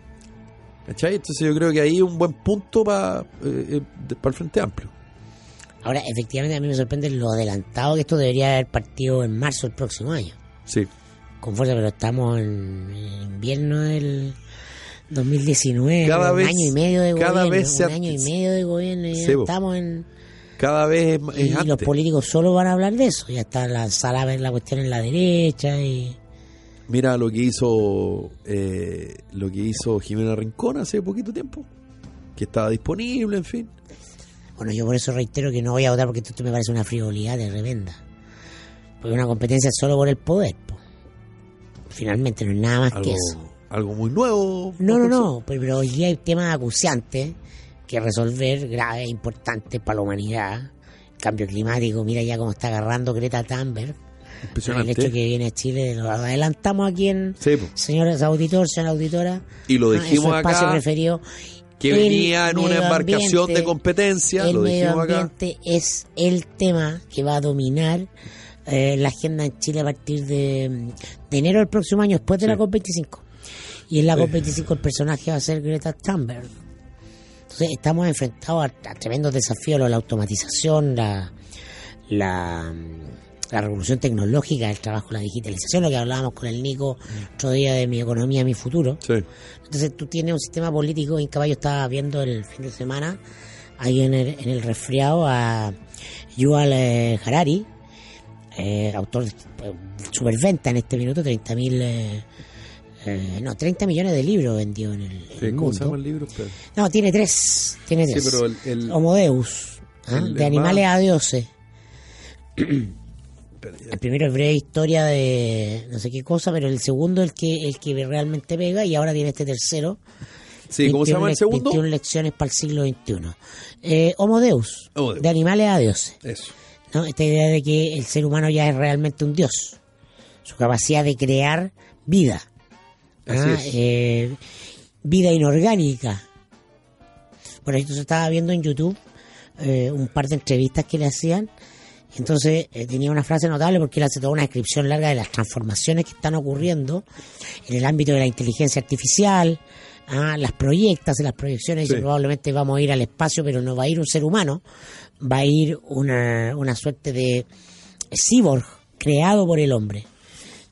Speaker 1: ¿Cachai? Entonces yo creo que ahí es un buen punto para el Frente Amplio.
Speaker 3: Ahora, efectivamente, a mí me sorprende lo adelantado que esto debería haber partido en marzo del próximo año.
Speaker 1: Sí.
Speaker 3: Con fuerza, pero estamos en, en invierno del 2019.
Speaker 1: Cada
Speaker 3: un
Speaker 1: vez-
Speaker 3: año y medio de
Speaker 1: cada
Speaker 3: gobierno.
Speaker 1: vez se
Speaker 3: un año y medio de gobierno y ya estamos en...
Speaker 1: Cada vez es, es
Speaker 3: Y los políticos solo van a hablar de eso. Ya está la sala, la cuestión en la derecha y...
Speaker 1: Mira lo que hizo eh, lo que hizo Jimena Rincón hace poquito tiempo. Que estaba disponible, en fin.
Speaker 3: Bueno, yo por eso reitero que no voy a votar porque esto me parece una frivolidad de revenda. Porque una competencia solo por el poder. po. Finalmente no es nada más que eso.
Speaker 1: algo muy nuevo.
Speaker 3: No, no,
Speaker 1: profesor.
Speaker 3: no, pero, pero hoy día hay temas acuciantes que resolver, graves, importantes para la humanidad. Cambio climático, mira ya cómo está agarrando Greta Thunberg. El hecho que viene a Chile, lo adelantamos aquí en
Speaker 1: Sí,
Speaker 3: señores auditores, señora auditora.
Speaker 1: Y lo
Speaker 3: ah, en
Speaker 1: dijimos
Speaker 3: su espacio
Speaker 1: acá,
Speaker 3: preferido.
Speaker 1: Que
Speaker 3: El
Speaker 1: venía en una embarcación
Speaker 3: ambiente-
Speaker 1: de competencia.
Speaker 3: El
Speaker 1: Lo
Speaker 3: medio
Speaker 1: dijimos acá.
Speaker 3: ambiente es el tema que va a dominar eh, la agenda en Chile a partir de, de enero del próximo año, después de
Speaker 1: Sí.
Speaker 3: la COP25. Y en la COP25 el personaje va a ser Greta Thunberg. Entonces estamos enfrentados a, a tremendos desafíos, la automatización, la, la, la revolución tecnológica, el trabajo, la digitalización, lo que hablábamos con el Nico otro día de mi economía, mi futuro.
Speaker 1: Sí.
Speaker 3: Entonces tú tienes un sistema político, en caballo estaba viendo el fin de semana, ahí en el, en el resfriado, a Yuval eh, Harari, eh, autor de eh, superventa en este minuto, 30 mil, eh, eh, no, 30 millones de libros vendió en el, en
Speaker 1: Sí,
Speaker 3: el
Speaker 1: ¿Cómo se
Speaker 3: mundo.
Speaker 1: llama el libro?
Speaker 3: No, tiene tres, tiene
Speaker 1: Sí,
Speaker 3: tres.
Speaker 1: pero el- el-
Speaker 3: Homo Deus, ¿ah? de animales a dioses. El primero es breve historia de no sé qué cosa, pero el segundo es el que, el que realmente pega y ahora tiene este tercero.
Speaker 1: Sí, ¿cómo se llama el segundo?
Speaker 3: 21 lecciones para el siglo XXI. Eh, Homo Deus,
Speaker 1: Homo Deus.
Speaker 3: de animales a dioses.
Speaker 1: Eso.
Speaker 3: ¿no? Esta idea de que el ser humano ya es realmente un dios. Su capacidad de crear vida.
Speaker 1: Así
Speaker 3: ¿ah?
Speaker 1: es.
Speaker 3: Eh, vida inorgánica. Por eso se estaba viendo en YouTube eh, un par de entrevistas que le hacían. Entonces eh, tenía una frase notable porque él hace toda una descripción larga de las transformaciones que están ocurriendo en el ámbito de la inteligencia artificial, ah, las proyectas, las proyecciones,
Speaker 1: Sí.
Speaker 3: y probablemente vamos a ir al espacio, pero no va a ir un ser humano, va a ir una, una suerte de cyborg creado por el hombre,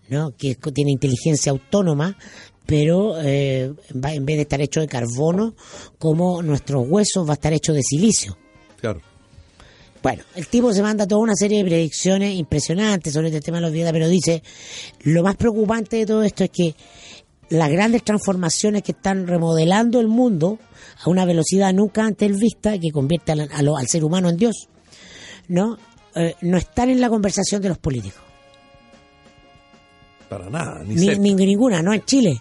Speaker 3: ¿no? que tiene inteligencia autónoma, pero eh, va- en vez de estar hecho de carbono, como nuestros huesos va a estar hecho de silicio.
Speaker 1: Claro.
Speaker 3: Bueno, el tipo se manda toda una serie de predicciones impresionantes sobre este tema de los dietas, pero dice, lo más preocupante de todo esto es que las grandes transformaciones que están remodelando el mundo a una velocidad nunca antes vista, que convierte al, a lo- al ser humano en Dios, ¿no? Eh, no están en la conversación de los políticos.
Speaker 1: Para nada, ni,
Speaker 3: Ni, ni- ninguna, no en Chile,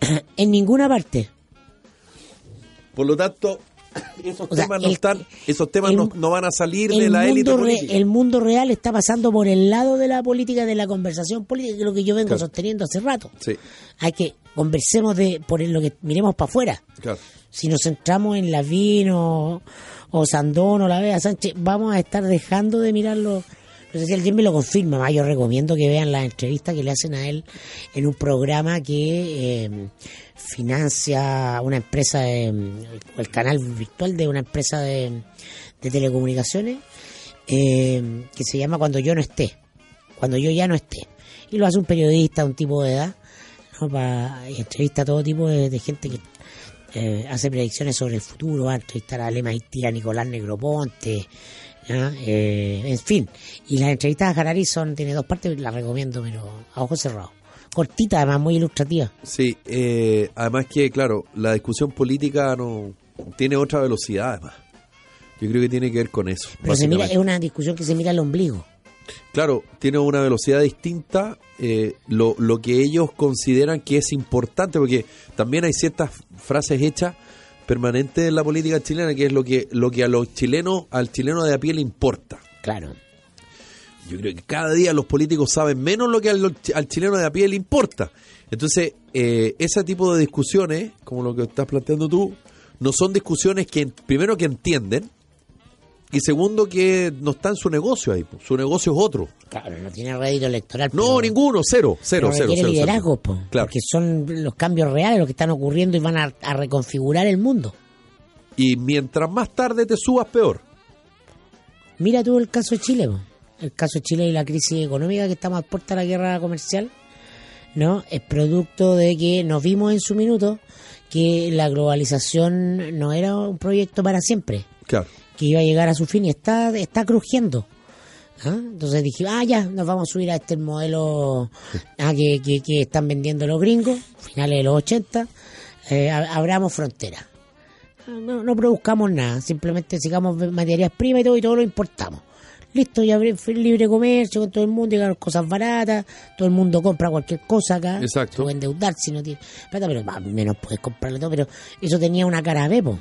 Speaker 3: *clears throat* en ninguna parte.
Speaker 1: Por lo tanto, *coughs* esos
Speaker 3: O sea,
Speaker 1: temas no
Speaker 3: el-
Speaker 1: están, esos temas
Speaker 3: el-
Speaker 1: no, no van a salir de la élite
Speaker 3: re- el mundo real está pasando por el lado de la política, de la conversación política, que es lo que yo vengo
Speaker 1: Claro.
Speaker 3: sosteniendo hace rato.
Speaker 1: Sí,
Speaker 3: Hay que conversemos de por lo que miremos para afuera.
Speaker 1: claro.
Speaker 3: Si nos centramos en Lavín o, o Sandón o la Vega Sánchez, vamos a estar dejando de mirarlo. No sé si el Jimmy lo confirma, más yo recomiendo que vean las entrevistas que le hacen a él en un programa que eh, financia una empresa, de, el canal virtual de una empresa de, de telecomunicaciones, eh, que se llama Cuando yo no esté, cuando yo ya no esté. Y lo hace un periodista, un tipo de edad, ¿no? Entrevista a todo tipo de, gente que eh, hace predicciones sobre el futuro, va a entrevistar a Lema Haití, Nicolás Negroponte, Eh, en fin. Y las entrevistas a Harari son, tiene dos partes, las recomiendo, pero a ojos cerrados. Cortita, además, muy ilustrativa.
Speaker 1: Sí, eh, además que, claro, la discusión política no tiene otra velocidad, además. Yo creo que tiene que ver con eso.
Speaker 3: Pero se mira,
Speaker 1: básicamente.
Speaker 3: es una discusión que se mira al ombligo.
Speaker 1: Claro, tiene una velocidad distinta, eh, lo, lo que ellos consideran que es importante, porque también hay ciertas frases hechas permanentes en la política chilena, que es lo que, lo que a los chilenos, al chileno de a pie le importa.
Speaker 3: Claro.
Speaker 1: Yo creo que cada día los políticos saben menos lo que al, al chileno de a pie le importa. Entonces, eh, ese tipo de discusiones, como lo que estás planteando tú, no son discusiones que, primero, que entienden, y segundo, que no está en su negocio ahí. Su negocio es otro.
Speaker 3: Claro, no tiene rédito electoral.
Speaker 1: No, ninguno, cero, cero, cero. cero.
Speaker 3: liderazgo, po,
Speaker 1: Claro.
Speaker 3: porque son los cambios reales los que están ocurriendo y van a, a reconfigurar el mundo.
Speaker 1: Y mientras más tarde te subas, peor.
Speaker 3: Mira tú el caso de Chile, po. el caso de Chile y la crisis económica que estamos a puerta de la guerra comercial, ¿no? Es producto de que nos vimos en su minuto que la globalización no era un proyecto para siempre,
Speaker 1: Claro.
Speaker 3: Que iba a llegar a su fin y está, está crujiendo. ¿ah? Entonces dije, ah, ya, nos vamos a subir a este modelo ah, que, que, que están vendiendo los gringos, finales de los 80, eh, ab- abramos fronteras. Ah, No, no produzcamos nada, simplemente sigamos materias primas y todo y todo lo importamos. Listo, ya libre comercio con todo el mundo, llegaron cosas baratas, todo el mundo compra cualquier cosa acá.
Speaker 1: Exacto.
Speaker 3: Se puede endeudar si no tiene plata, pero más o menos puedes comprarle todo, pero eso tenía una cara B, po.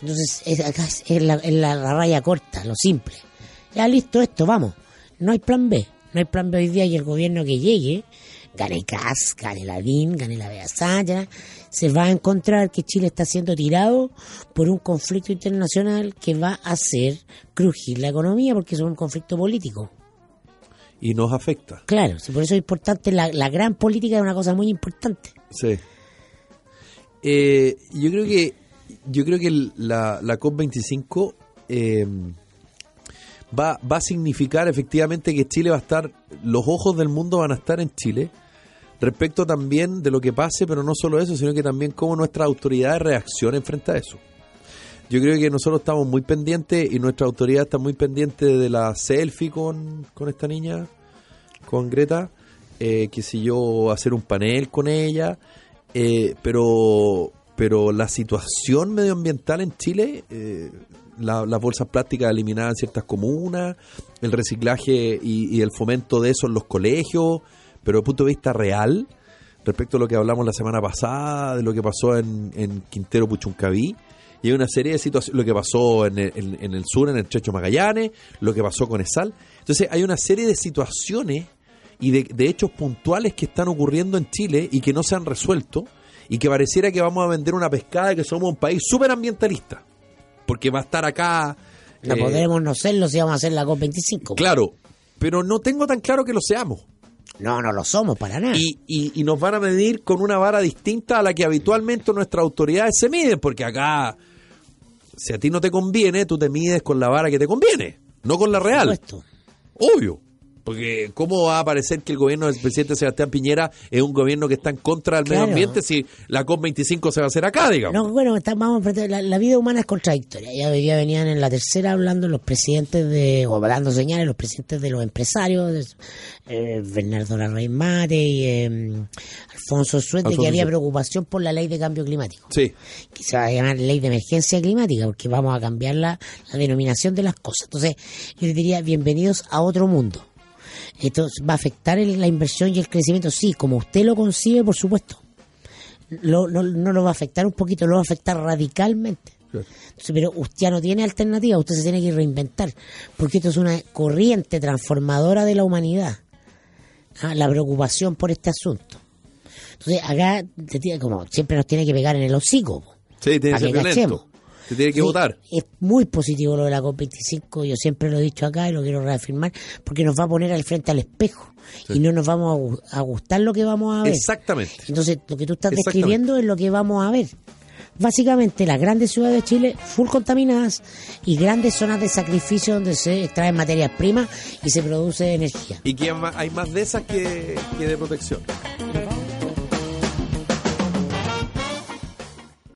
Speaker 3: Entonces, es, acá es, es la, es la- la raya corta, lo simple. Ya listo esto, vamos. No hay plan B. No hay plan B hoy día y el gobierno que llegue, gane CAS, gane la DIN, gane la Bea Sánchez, se va a encontrar que Chile está siendo tirado por un conflicto internacional que va a hacer crujir la economía porque es un conflicto político.
Speaker 1: Y nos afecta.
Speaker 3: Claro, por eso es importante, la, la gran política es una cosa muy importante.
Speaker 1: Sí. Eh, yo creo que yo creo que la, la COP25 eh, va, va a significar efectivamente que Chile va a estar, los ojos del mundo van a estar en Chile, respecto también de lo que pase, pero no solo eso, sino que también cómo nuestras autoridades reaccionen frente a eso. Yo creo que nosotros estamos muy pendientes y nuestra autoridad está muy pendiente de la selfie con, con esta niña, con Greta, eh, que si yo hacer un panel con ella, eh, pero pero la situación medioambiental en Chile, eh, la- las bolsas plásticas eliminadas en ciertas comunas, el reciclaje y, el fomento de eso en los colegios, pero desde el punto de vista real, respecto a lo que hablamos la semana pasada, de lo que pasó en, Quintero Puchuncaví, y hay una serie de situaciones, lo que pasó en el, en- el sur, en el Trecho Magallanes, lo que pasó con ESAL. Entonces hay una serie de situaciones y de hechos puntuales que están ocurriendo en Chile y que no se han resuelto y que pareciera que vamos a vender una pescada que somos un país súper ambientalista. Porque va a estar acá...
Speaker 3: No
Speaker 1: eh,
Speaker 3: podremos no serlo si vamos a hacer la COP25.
Speaker 1: Claro, pero no tengo tan claro que lo seamos.
Speaker 3: No, no lo somos para nada.
Speaker 1: Y, y, y nos van a medir con una vara distinta a la que habitualmente nuestras autoridades se miden, porque acá, si a ti no te conviene, tú te mides con la vara que te conviene, no con la
Speaker 3: Por
Speaker 1: real.
Speaker 3: supuesto.
Speaker 1: Obvio. Porque ¿cómo va a parecer que el gobierno del presidente Sebastián Piñera es un gobierno que está en contra del medio ambiente si la COP25 se va a hacer acá, digamos?
Speaker 3: No, bueno, está- vamos la, la vida humana es contradictoria. Ya día venían en la tercera hablando los presidentes de, o dando señales, los presidentes de los empresarios, eh, Bernardo Larraín Mate y eh, Alfonso
Speaker 1: Alfonso
Speaker 3: que había preocupación por la ley de cambio climático.
Speaker 1: Sí.
Speaker 3: que se va a llamar ley de emergencia climática, porque vamos a cambiar la, la denominación de las cosas. Entonces, yo les diría, bienvenidos a otro mundo. Esto va a afectar la inversión y el crecimiento, sí, como usted lo concibe, por supuesto. Lo- no, no lo va a afectar un poquito, lo va a afectar radicalmente. Entonces, pero usted ya no tiene alternativa, usted se tiene que reinventar, porque esto es una corriente transformadora de la humanidad. Ah, la preocupación por este asunto. Entonces, acá, como siempre nos tiene que pegar en el hocico.
Speaker 1: Sí, tiene que ser violento. Se tiene que
Speaker 3: Sí,
Speaker 1: votar.
Speaker 3: Es muy positivo lo de la COP25, yo siempre lo he dicho acá y lo quiero reafirmar, porque nos va a poner al frente al espejo y no nos vamos a gu- a, gustar lo que vamos a ver.
Speaker 1: Exactamente.
Speaker 3: Entonces, lo que tú estás describiendo es lo que vamos a ver. Básicamente, las grandes ciudades de Chile full contaminadas y grandes zonas de sacrificio donde se extraen materias primas y se produce energía.
Speaker 1: Y que hay más- de esas que, que de protección.